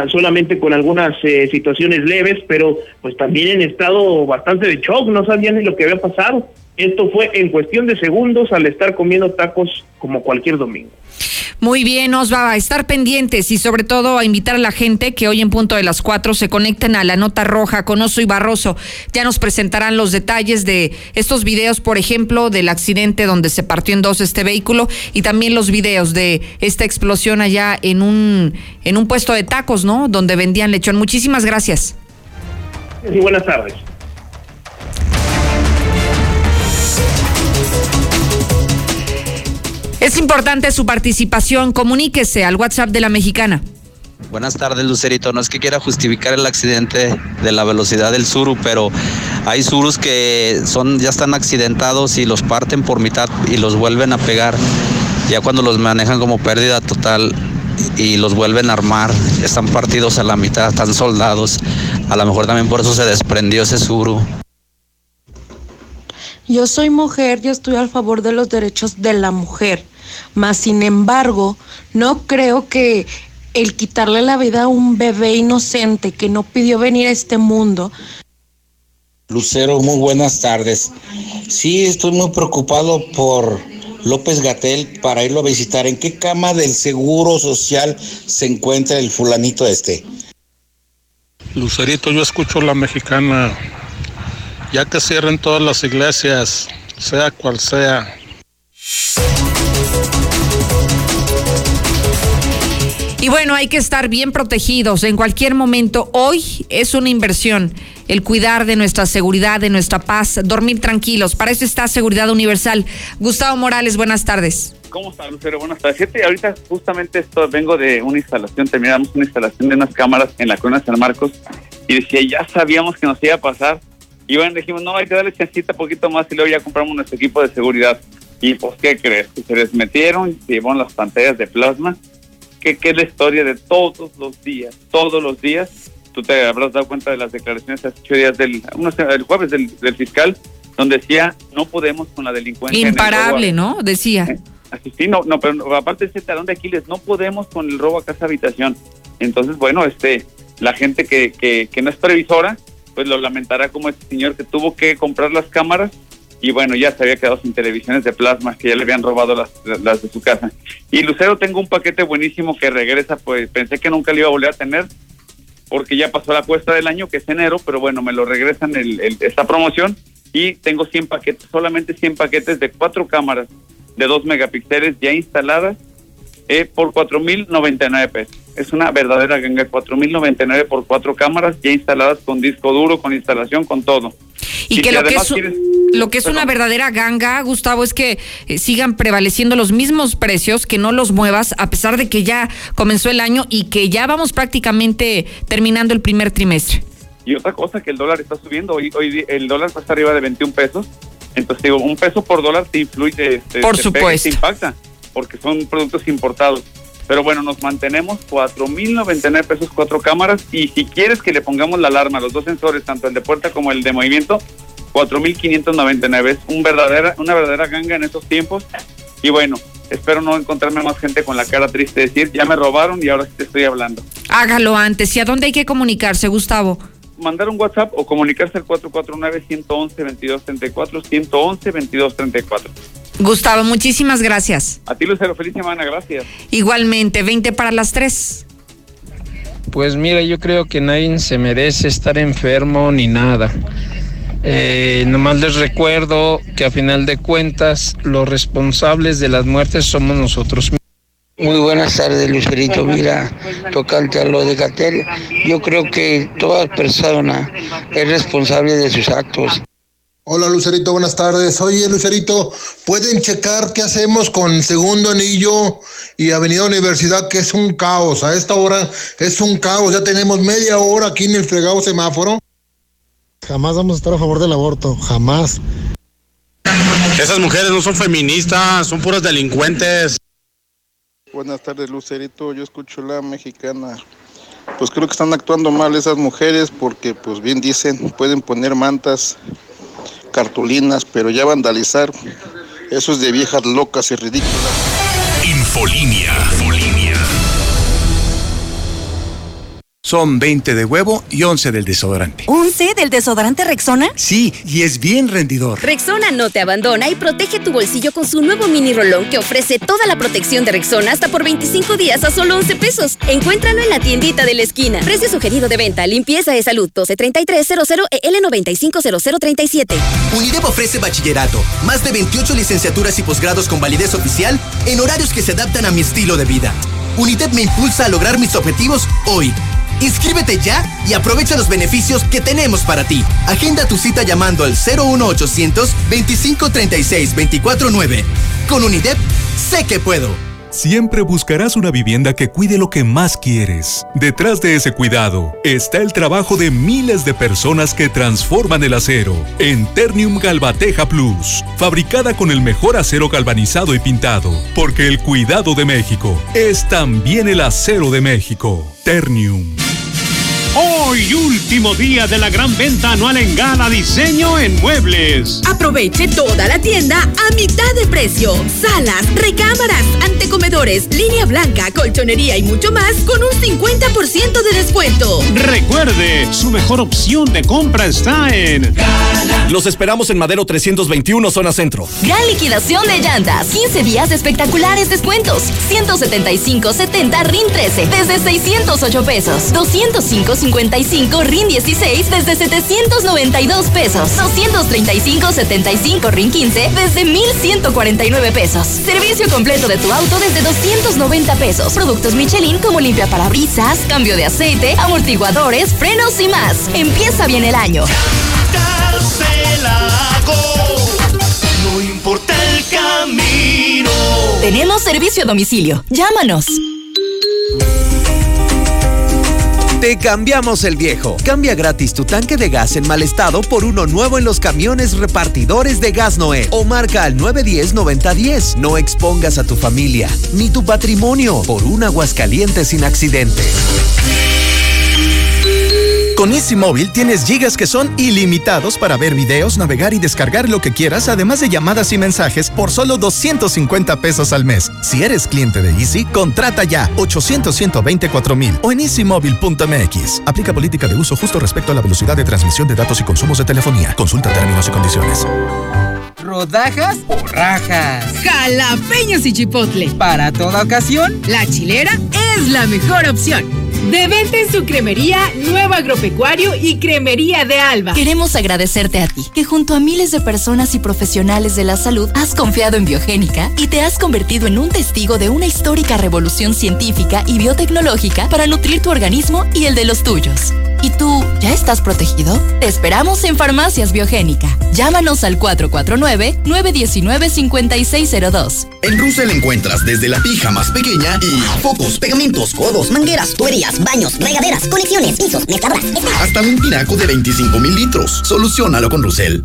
solamente con algunas eh, situaciones leves, pero pues también en estado bastante de shock, no sabían ni lo que había pasado. Esto fue en cuestión de segundos al estar comiendo tacos como cualquier domingo. Muy bien, nos va a estar pendientes y sobre todo a invitar a la gente que hoy en punto de las cuatro se conecten a la nota roja con Oso y Barroso. Ya nos presentarán los detalles de estos videos, por ejemplo, del accidente donde se partió en dos este vehículo y también los videos de esta explosión allá en un, en un puesto de tacos, ¿no? Donde vendían lechón. Muchísimas gracias. Y buenas tardes. Es importante su participación. Comuníquese al WhatsApp de la mexicana. Buenas tardes, Lucerito. No es que quiera justificar el accidente de la velocidad del Suru, pero hay Surus que son ya están accidentados y los parten por mitad y los vuelven a pegar. Ya cuando los manejan como pérdida total y los vuelven a armar, están partidos a la mitad, están soldados. A lo mejor también por eso se desprendió ese Suru. Yo soy mujer y estoy a favor de los derechos de la mujer. Mas, sin embargo, no creo que el quitarle la vida a un bebé inocente que no pidió venir a este mundo. Lucero, muy buenas tardes. Sí, estoy muy preocupado por López Gatel para irlo a visitar. ¿En qué cama del Seguro Social se encuentra el fulanito este? Lucerito, yo escucho la mexicana ya que cierren todas las iglesias, sea cual sea. Y bueno, hay que estar bien protegidos en cualquier momento. Hoy es una inversión el cuidar de nuestra seguridad, de nuestra paz, dormir tranquilos. Para eso está Seguridad Universal. Gustavo Morales, buenas tardes. ¿Cómo está, Lucero? Buenas tardes. Fíjate, ahorita justamente esto, vengo de una instalación, terminamos una instalación de unas cámaras en la Corona San Marcos y decía, ya sabíamos que nos iba a pasar y bueno, dijimos, no, hay que darle chancita poquito más y luego ya compramos nuestro equipo de seguridad. Y pues, ¿qué crees? Que se les metieron, se llevaron las pantallas de plasma, que, es la historia de todos los días, todos los días. Tú te habrás dado cuenta de las declaraciones hace ocho días del, el jueves del, fiscal, donde decía, no podemos con la delincuencia. Imparable, ¿no? Decía. Eh, así sí, no, no, pero aparte ese talón de Aquiles, no podemos con el robo a casa habitación. Entonces, bueno, este, la gente que, que, que no es previsora, pues lo lamentará como este señor que tuvo que comprar las cámaras y bueno, ya se había quedado sin televisiones de plasma que ya le habían robado las, de su casa. Y Lucero, tengo un paquete buenísimo que regresa, pues pensé que nunca lo iba a volver a tener porque ya pasó la cuesta del año, que es enero, pero bueno, me lo regresan el, esta promoción y tengo 100 paquetes, solamente 100 paquetes de cuatro cámaras de 2 megapíxeles ya instaladas eh, por 4.099 pesos. Es una verdadera ganga, 4.099 por cuatro cámaras ya instaladas con disco duro, con instalación, con todo. Y, que, lo, que es, lo que es una verdadera ganga, Gustavo, es que eh, sigan prevaleciendo los mismos precios, que no los muevas, a pesar de que ya comenzó el año y que ya vamos prácticamente terminando el primer trimestre. Y otra cosa, que el dólar está subiendo. Hoy, hoy el dólar está arriba de 21 pesos. Entonces, digo, un peso por dólar te influye, te, por supuesto. te impacta, porque son productos importados. Pero bueno, nos mantenemos 4.099 pesos cuatro cámaras y si quieres que le pongamos la alarma, los dos sensores, tanto el de puerta como el de movimiento, 4.599. Es un verdadera, una verdadera ganga en estos tiempos. Y bueno, espero no encontrarme más gente con la cara triste de decir, ya me robaron y ahora te estoy hablando. Hágalo antes. ¿Y a dónde hay que comunicarse, Gustavo? Mandar un WhatsApp o comunicarse al 449-111-2234, 111-2234. Gustavo, muchísimas gracias. A ti, Lucero, feliz semana, gracias. Igualmente, 20 para las 3. Pues mira, yo creo que nadie se merece estar enfermo ni nada. Eh, nomás les recuerdo que a final de cuentas los responsables de las muertes somos nosotros mismos. Muy buenas tardes, Lucerito. Mira, tocante a lo de Gatel, yo creo que toda persona es responsable de sus actos. Hola Lucerito, buenas tardes. Oye Lucerito, ¿pueden checar qué hacemos con Segundo Anillo y Avenida Universidad, que es un caos? A esta hora es un caos. Ya tenemos media hora aquí en el fregado semáforo. Jamás vamos a estar a favor del aborto, jamás. Esas mujeres no son feministas, son puras delincuentes. Buenas tardes, Lucerito. Yo escucho la mexicana. Pues creo que están actuando mal esas mujeres porque, pues bien dicen, pueden poner mantas cartulinas, pero ya vandalizar, eso es de viejas locas y ridículas. Infolinia. Infolinia. Son 20 de huevo y 11 del desodorante. ¿11 del desodorante Rexona? Sí, y es bien rendidor. Rexona no te abandona y protege tu bolsillo con su nuevo mini rolón que ofrece toda la protección de Rexona hasta por 25 días a solo 11 pesos. Encuéntralo en la tiendita de la esquina. Precio sugerido de venta, limpieza de salud 123300 EL950037. UNIDEP ofrece bachillerato, más de 28 licenciaturas y posgrados con validez oficial en horarios que se adaptan a mi estilo de vida. UNIDEP me impulsa a lograr mis objetivos hoy. Inscríbete ya y aprovecha los beneficios que tenemos para ti. Agenda tu cita llamando al 01800 2536 249. Con UNIDEP, sé que puedo. Siempre buscarás una vivienda que cuide lo que más quieres. Detrás de ese cuidado está el trabajo de miles de personas que transforman el acero en Ternium Galvateja Plus, fabricada con el mejor acero galvanizado y pintado, porque el cuidado de México es también el acero de México. Ternium. Hoy, último día de la gran venta anual en Gala Diseño en Muebles. Aproveche toda la tienda a mitad de precio. Salas, recámaras, antecomedores, línea blanca, colchonería y mucho más con un 50% de descuento. Recuerde, su mejor opción de compra está en Los esperamos en Madero 321, zona centro. Gran liquidación de llantas. 15 días de espectaculares descuentos. 175.70 RIN 13 desde 608 pesos. 205.55 RIN 16 desde 792 pesos. 235.75 RIN 15 desde 1.149 pesos. Servicio completo de tu auto desde 290 pesos. Productos Michelin como limpia parabrisas, cambio de aceite, amortiguadores, frenos y más. Empieza bien el año. No importa el camino. Tenemos servicio a domicilio. Llámanos. Te cambiamos el viejo. Cambia gratis tu tanque de gas en mal estado por uno nuevo en los camiones repartidores de gas Noel. O marca al 910-9010. No expongas a tu familia ni tu patrimonio por un Aguascaliente sin accidente. Con Easy Móvil tienes gigas que son ilimitados para ver videos, navegar y descargar lo que quieras, además de llamadas y mensajes por solo 250 pesos al mes. Si eres cliente de Easy, contrata ya 800 124 mil o en easymóvil.mx. Aplica política de uso justo respecto a la velocidad de transmisión de datos y consumos de telefonía. Consulta términos y condiciones. ¿Rodajas o rajas? Jalapeños y chipotle. Para toda ocasión, La chilera es la mejor opción. De venta en su cremería Nuevo Agropecuario y Cremería de Alba. Queremos agradecerte a ti, que junto a miles de personas y profesionales de la salud has confiado en Biogénica y te has convertido en un testigo de una histórica revolución científica y biotecnológica para nutrir tu organismo y el de los tuyos. ¿Y tú ya estás protegido? Te esperamos en Farmacias Biogénica. Llámanos al 449-919-5602. En Russell encuentras desde la pija más pequeña y focos, pegamentos, codos, mangueras, tuberías, baños, regaderas, conexiones, pisos, mezcladoras, hasta un tinaco de 25 mil litros. Solucionalo con Russell.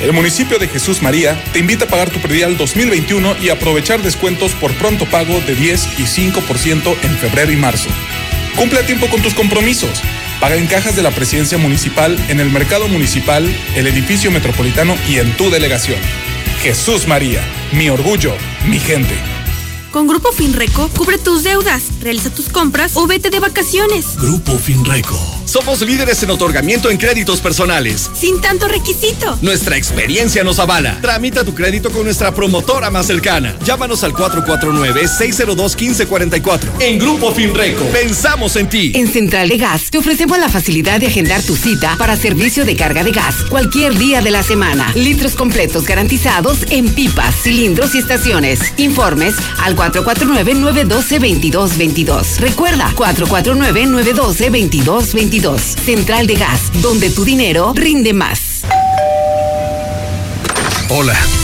El municipio de Jesús María te invita a pagar tu predial 2021 y aprovechar descuentos por pronto pago de 10 y 5% en febrero y marzo. Cumple a tiempo con tus compromisos. Paga en cajas de la presidencia municipal, en el mercado municipal, el edificio metropolitano y en tu delegación. Jesús María, mi orgullo, mi gente. Con Grupo Finreco, cubre tus deudas, realiza tus compras o vete de vacaciones. Grupo Finreco. Somos líderes en otorgamiento en créditos personales. Sin tanto requisito. Nuestra experiencia nos avala. Tramita tu crédito con nuestra promotora más cercana. Llámanos al 449-602-1544. En Grupo Finreco, pensamos en ti. En Central de Gas te ofrecemos la facilidad de agendar tu cita para servicio de carga de gas cualquier día de la semana. Litros completos garantizados en pipas, cilindros y estaciones. Informes al 449-912-2222. Recuerda, 449-912-2222. Central de Gas, donde tu dinero rinde más. Hola,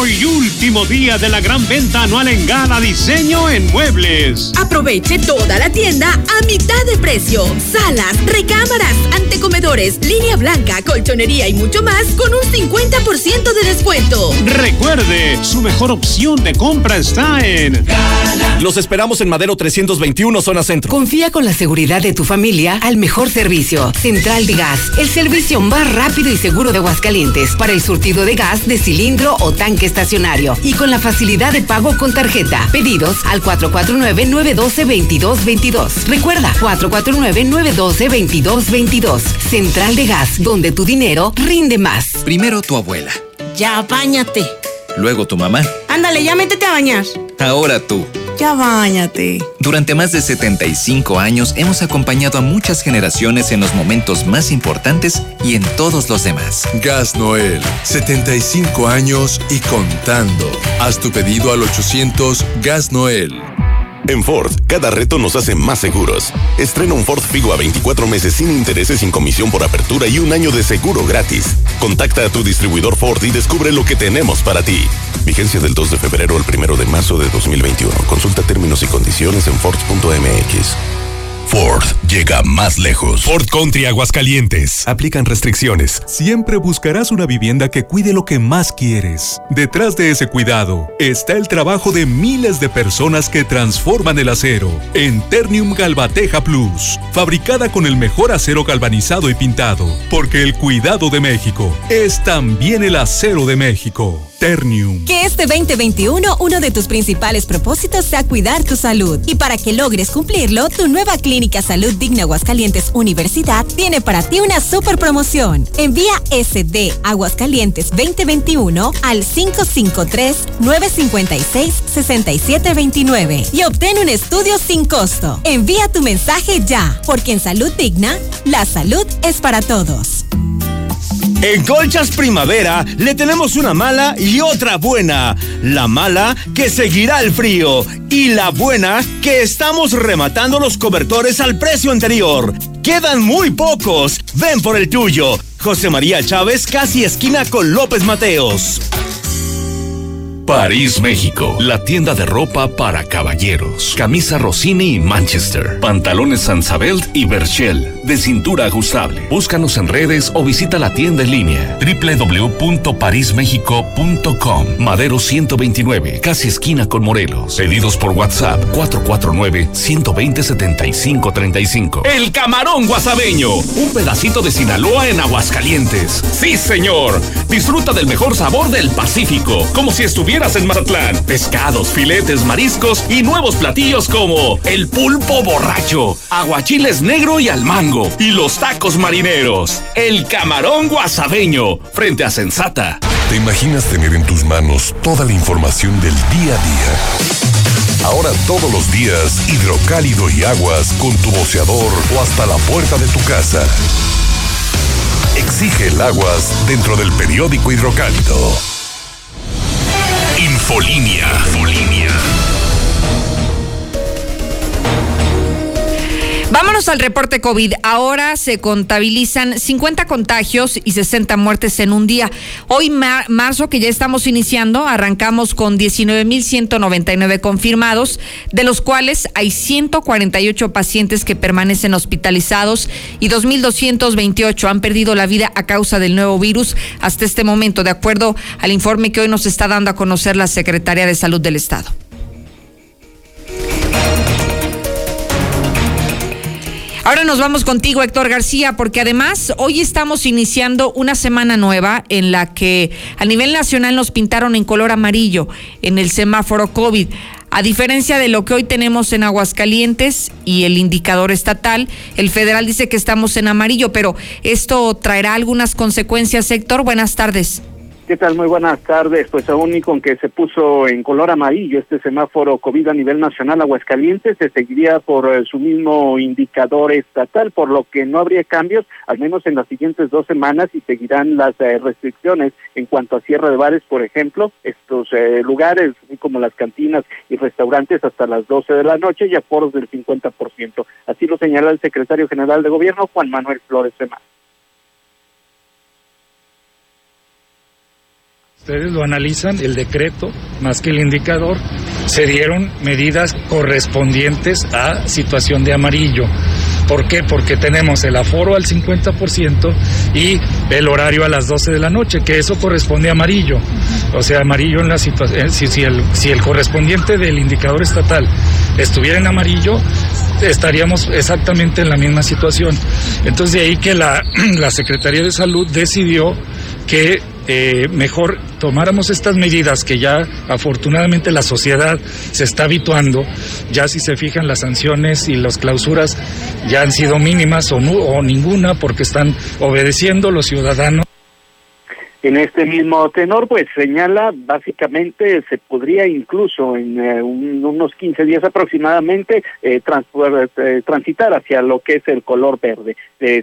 Hoy, último día de la gran venta anual en Gala Diseño en Muebles. Aproveche toda la tienda a mitad de precio. Salas, recámaras, antecomedores, línea blanca, colchonería y mucho más con un 50% de descuento. Recuerde, su mejor opción de compra está en Los esperamos en Madero 321, zona centro. Confía con la seguridad de tu familia al mejor servicio. Central de Gas, el servicio más rápido y seguro de Aguascalientes para el surtido de gas de cilindro o tanque estacionario y con la facilidad de pago con tarjeta. Pedidos al 449-912-2222. Recuerda, 449-912-2222. Central de Gas, donde tu dinero rinde más. Primero tu abuela, Ya, bañate. luego tu mamá, Ándale, ya métete a bañar. ahora tú. Ya bañate. Durante más de 75 años hemos acompañado a muchas generaciones en los momentos más importantes y en todos los demás. Gas Noel, 75 años y contando. Haz tu pedido al 800 Gas Noel. En Ford, cada reto nos hace más seguros. Estrena un Ford Figo a 24 meses sin intereses, sin comisión por apertura y un año de seguro gratis. Contacta a tu distribuidor Ford y descubre lo que tenemos para ti. Vigencia del 2 de febrero al 1 de marzo de 2021. Consulta términos y condiciones en Ford.mx. Ford llega más lejos. Ford Country Aguascalientes. Aplican restricciones. Siempre buscarás una vivienda que cuide lo que más quieres. Detrás de ese cuidado está el trabajo de miles de personas que transforman el acero en Ternium Galvateja Plus, fabricada con el mejor acero galvanizado y pintado, porque el cuidado de México es también el acero de México. Que este 2021 uno de tus principales propósitos sea cuidar tu salud. Y para que logres cumplirlo, tu nueva clínica Salud Digna Aguascalientes Universidad tiene para ti una super promoción. Envía SD Aguascalientes 2021 al 553-956-6729 y obtén un estudio sin costo. Envía tu mensaje ya, porque en Salud Digna, la salud es para todos. En Colchas Primavera le tenemos una mala y otra buena. La mala que seguirá el frío y la buena que estamos rematando los cobertores al precio anterior. Quedan muy pocos. Ven por el tuyo. José María Chávez, casi esquina con López Mateos. París, México. La tienda de ropa para caballeros. Camisa Rossini y Manchester. Pantalones Sansabelt y Berchel. De cintura ajustable. Búscanos en redes o visita la tienda en línea. www.parismexico.com. Madero 129. Casi esquina con Morelos. Pedidos por WhatsApp 449-120-7535. El camarón guasabeño. Un pedacito de Sinaloa en Aguascalientes. Sí, señor. Disfruta del mejor sabor del Pacífico. Como si estuvieras en Mazatlán. Pescados, filetes, mariscos y nuevos platillos como el pulpo borracho, aguachiles negro y al mango y los tacos marineros. El camarón guasabeño, frente a Sensata. ¿Te imaginas tener en tus manos toda la información del día a día? Ahora todos los días, hidrocálido y aguas con tu boceador o hasta la puerta de tu casa. Exige el aguas dentro del periódico hidrocálido. Infolinia. Infolinia. Vámonos al reporte COVID. Ahora se contabilizan 50 contagios y 60 muertes en un día. Hoy, marzo, que ya estamos iniciando, arrancamos con 19.199 confirmados, de los cuales hay 148 pacientes que permanecen hospitalizados y 2.228 han perdido la vida a causa del nuevo virus hasta este momento, de acuerdo al informe que hoy nos está dando a conocer la Secretaría de Salud del Estado. Ahora nos vamos contigo, Héctor García, porque además hoy estamos iniciando una semana nueva en la que a nivel nacional nos pintaron en color amarillo en el semáforo COVID. A diferencia de lo que hoy tenemos en Aguascalientes y el indicador estatal, el federal dice que estamos en amarillo, pero esto traerá algunas consecuencias, Héctor. Buenas tardes. ¿Qué tal? Muy buenas tardes. Pues aún y con que se puso en color amarillo este semáforo COVID a nivel nacional Aguascalientes, se seguiría por eh, su mismo indicador estatal, por lo que no habría cambios, al menos en las siguientes dos semanas, y seguirán las eh, restricciones en cuanto a cierre de bares, por ejemplo, estos eh, lugares como las cantinas y restaurantes hasta las 12 de la noche y aforos del 50%. Así lo señala el secretario general de Gobierno, Juan Manuel Flores Semán. Ustedes lo analizan, el decreto más que el indicador, se dieron medidas correspondientes a situación de amarillo. ¿Por qué? Porque tenemos el aforo al 50% y el horario a las 12 de la noche, que eso corresponde a amarillo. O sea, amarillo en la situación, eh, si, el, si el correspondiente del indicador estatal estuviera en amarillo, estaríamos exactamente en la misma situación. Entonces de ahí que la, la Secretaría de Salud decidió que eh, mejor tomáramos estas medidas que ya afortunadamente la sociedad se está habituando, ya si se fijan las sanciones y las clausuras ya han sido mínimas o, o ninguna porque están obedeciendo los ciudadanos. En este mismo tenor, pues señala, básicamente se podría incluso en eh, unos 15 días aproximadamente eh, eh, transitar hacia lo que es el color verde,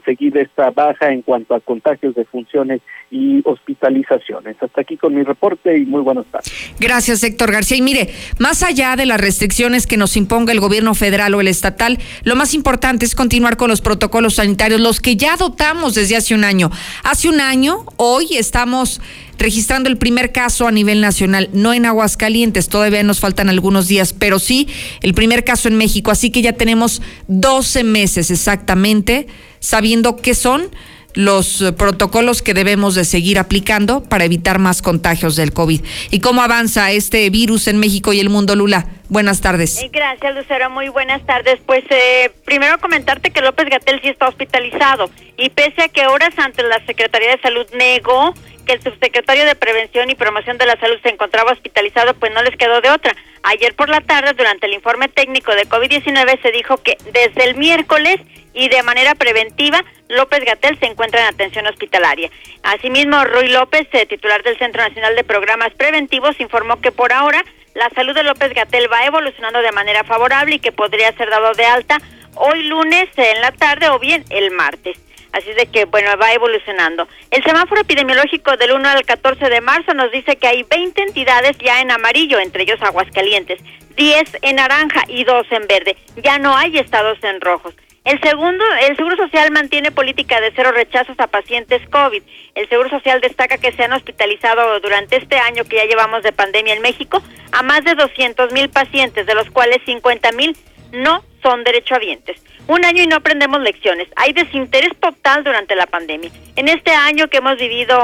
seguir esta baja en cuanto a contagios de funciones y hospitalizaciones. Hasta aquí con mi reporte y muy buenas tardes. Gracias, Héctor García. Y mire, más allá de las restricciones que nos imponga el gobierno federal o el estatal, lo más importante es continuar con los protocolos sanitarios, los que ya adoptamos desde hace un año. Hace un año, hoy estamos estamos registrando el primer caso a nivel nacional, no en Aguascalientes, todavía nos faltan algunos días, pero sí el primer caso en México, así que ya tenemos 12 meses exactamente sabiendo qué son los eh, protocolos que debemos de seguir aplicando para evitar más contagios del COVID. ¿Y cómo avanza este virus en México y el mundo, Lula? Buenas tardes. Gracias, Lucero. Muy buenas tardes. Pues eh, primero comentarte que López Gatel sí está hospitalizado y pese a que horas antes la Secretaría de Salud negó que el subsecretario de Prevención y Promoción de la Salud se encontraba hospitalizado, pues no les quedó de otra. Ayer por la tarde, durante el informe técnico de COVID-19, se dijo que desde el miércoles y de manera preventiva, López Gatel se encuentra en atención hospitalaria. Asimismo, Ruy López, eh, titular del Centro Nacional de Programas Preventivos, informó que por ahora la salud de López Gatel va evolucionando de manera favorable y que podría ser dado de alta hoy lunes en la tarde o bien el martes. Así de que, bueno, va evolucionando. El semáforo epidemiológico del 1 al 14 de marzo nos dice que hay 20 entidades ya en amarillo, entre ellos Aguascalientes, 10 en naranja y 2 en verde. Ya no hay estados en rojos. El segundo, el Seguro Social mantiene política de cero rechazos a pacientes COVID. El Seguro Social destaca que se han hospitalizado durante este año que ya llevamos de pandemia en México a más de 200 mil pacientes, de los cuales 50 mil no son derechohabientes. Un año y no aprendemos lecciones. Hay desinterés total durante la pandemia. En este año que hemos vivido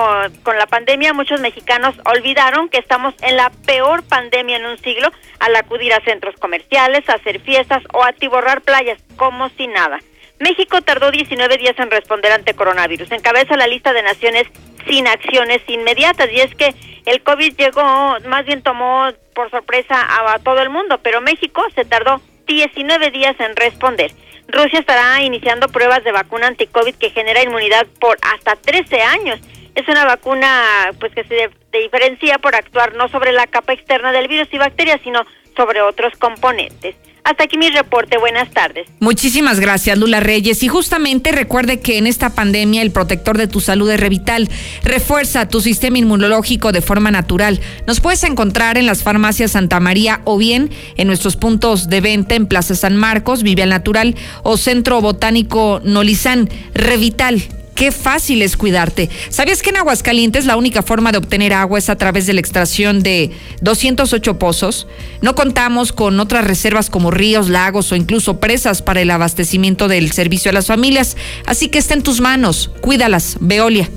con la pandemia, muchos mexicanos olvidaron que estamos en la peor pandemia en un siglo al acudir a centros comerciales, a hacer fiestas o a atiborrar playas como si nada. México tardó 19 días en responder ante coronavirus. Encabeza la lista de naciones sin acciones inmediatas. Y es que el COVID llegó, más bien tomó por sorpresa a todo el mundo, pero México se tardó 19 días en responder. Rusia estará iniciando pruebas de vacuna anti-COVID que genera inmunidad por hasta 13 años. Es una vacuna pues que se diferencia por actuar no sobre la capa externa del virus y bacterias, sino sobre otros componentes. Hasta aquí mi reporte. Buenas tardes. Muchísimas gracias, Lula Reyes. Y justamente recuerde que en esta pandemia el protector de tu salud es Revital. Refuerza tu sistema inmunológico de forma natural. Nos puedes encontrar en las farmacias Santa María o bien en nuestros puntos de venta en Plaza San Marcos, Vive al Natural o Centro Botánico Nolizán. Revital Qué fácil es cuidarte. ¿Sabías que en Aguascalientes la única forma de obtener agua es a través de la extracción de 208 pozos? No contamos con otras reservas como ríos, lagos o incluso presas para el abastecimiento del servicio a las familias. Así que está en tus manos. Cuídalas. Veolia.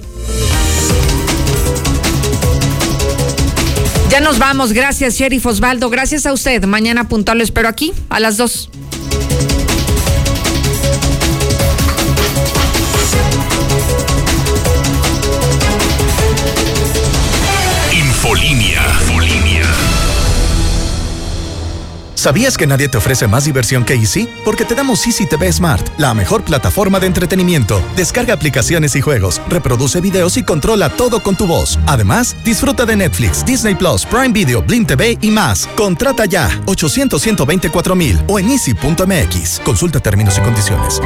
Ya nos vamos. Gracias, Sheriff Osvaldo. Gracias a usted. Mañana puntual lo espero aquí a las 2. ¿Sabías que nadie te ofrece más diversión que Easy? Porque te damos Easy TV Smart, la mejor plataforma de entretenimiento. Descarga aplicaciones y juegos, reproduce videos y controla todo con tu voz. Además, disfruta de Netflix, Disney Plus, Prime Video, Blim TV y más. Contrata ya 800 124 mil o en easy.mx. Consulta términos y condiciones.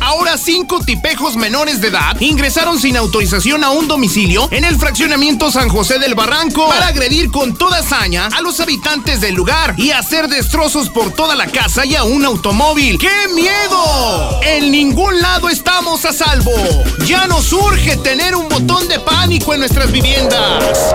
Ahora cinco tipejos menores de edad ingresaron sin autorización a un domicilio en el fraccionamiento San José del Barranco para agredir con toda hazaña a los habitantes del lugar y hacer destrozos por toda la casa y a un automóvil. ¡Qué miedo! En ningún lado estamos a salvo. Ya nos urge tener un botón de pánico en nuestras viviendas.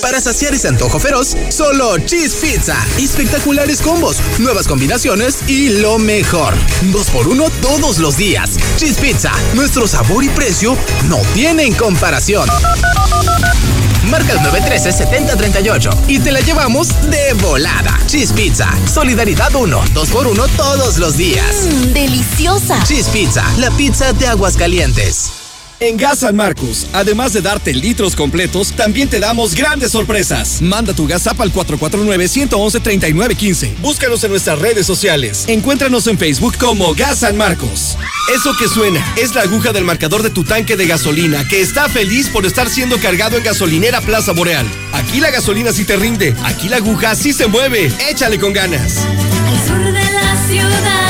Para saciar ese antojo feroz, solo Cheese Pizza. Espectaculares combos, nuevas combinaciones y lo mejor. Dos por uno todos los días. Cheese Pizza, nuestro sabor y precio no tienen comparación. Marca el 913-7038 y te la llevamos de volada. Cheese Pizza, Solidaridad 1, 2 por 1 todos los días. Mmm, deliciosa. Cheese Pizza, la pizza de aguas calientes. En Gas San Marcos, además de darte litros completos, también te damos grandes sorpresas. Manda tu gas al 449-111-3915. Búscanos en nuestras redes sociales. Encuéntranos en Facebook como Gas San Marcos. Eso que suena es la aguja del marcador de tu tanque de gasolina que está feliz por estar siendo cargado en gasolinera Plaza Boreal. Aquí la gasolina sí te rinde, aquí la aguja sí se mueve. Échale con ganas. Al sur de la ciudad,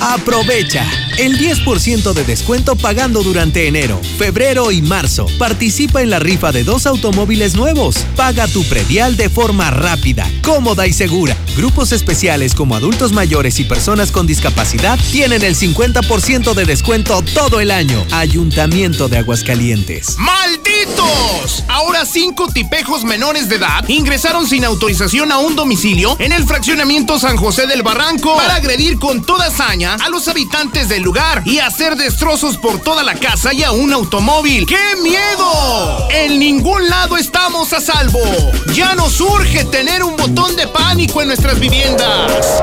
Aprovecha el 10% de descuento pagando durante enero, febrero y marzo. Participa en la rifa de dos automóviles nuevos. Paga tu predial de forma rápida, cómoda y segura. Grupos especiales como adultos mayores y personas con discapacidad tienen el 50% de descuento todo el año. Ayuntamiento de Aguascalientes. ¡Malditos! Ahora cinco tipejos menores de edad ingresaron sin autorización a un domicilio en el fraccionamiento San José del Barranco para agredir con toda hazaña a los habitantes del lugar y hacer destrozos por toda la casa y a un automóvil. ¡Qué miedo! En ningún lado estamos a salvo. Ya nos urge tener un botón de pánico en nuestras viviendas.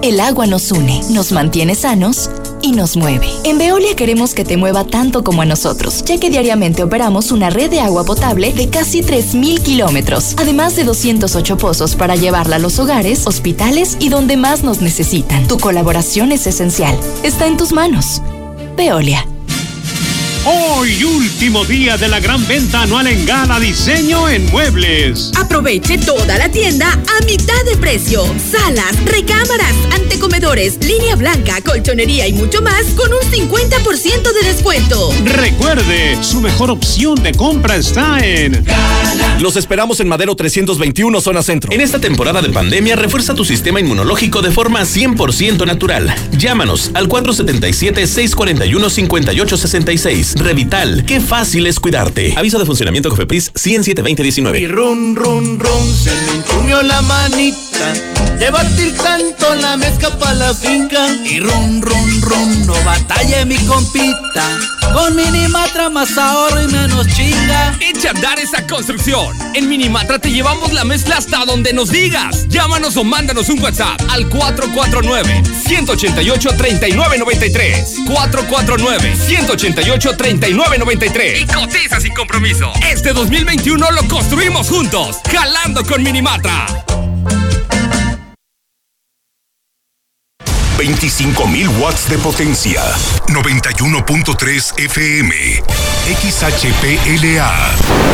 El agua nos une, nos mantiene sanos y nos mueve. En Veolia queremos que te mueva tanto como a nosotros, ya que diariamente operamos una red de agua potable de casi 3.000 kilómetros, además de 208 pozos para llevarla a los hogares, hospitales y donde más nos necesitan. Tu colaboración es esencial. Está en tus manos. Veolia. Hoy, último día de la gran venta anual en Gala Diseño en Muebles. Aproveche toda la tienda a mitad de precio. Salas, recámaras, antecomedores, línea blanca, colchonería y mucho más con un 50% de descuento. Recuerde, su mejor opción de compra está en Los esperamos en Madero 321, zona centro. En esta temporada de pandemia, refuerza tu sistema inmunológico de forma 100% natural. Llámanos al 477-641-5866. Revital, qué fácil es cuidarte. Aviso de funcionamiento Cofepris 1072019. Y run, run, run, se me entumió la manita de batir tanto la mezcla pa' la finca. Y run, run, run, no batalle mi compita. Con Minimatra más ahorro y menos chinga. Echa a andar esa construcción. En Minimatra te llevamos la mezcla hasta donde nos digas. Llámanos o mándanos un WhatsApp al 449-188-3993. 449-188-3993. Y cotiza sin compromiso. Este 2021 lo construimos juntos. Jalando con Minimatra. 25.000 watts de potencia. 91.3 FM. XHPLA.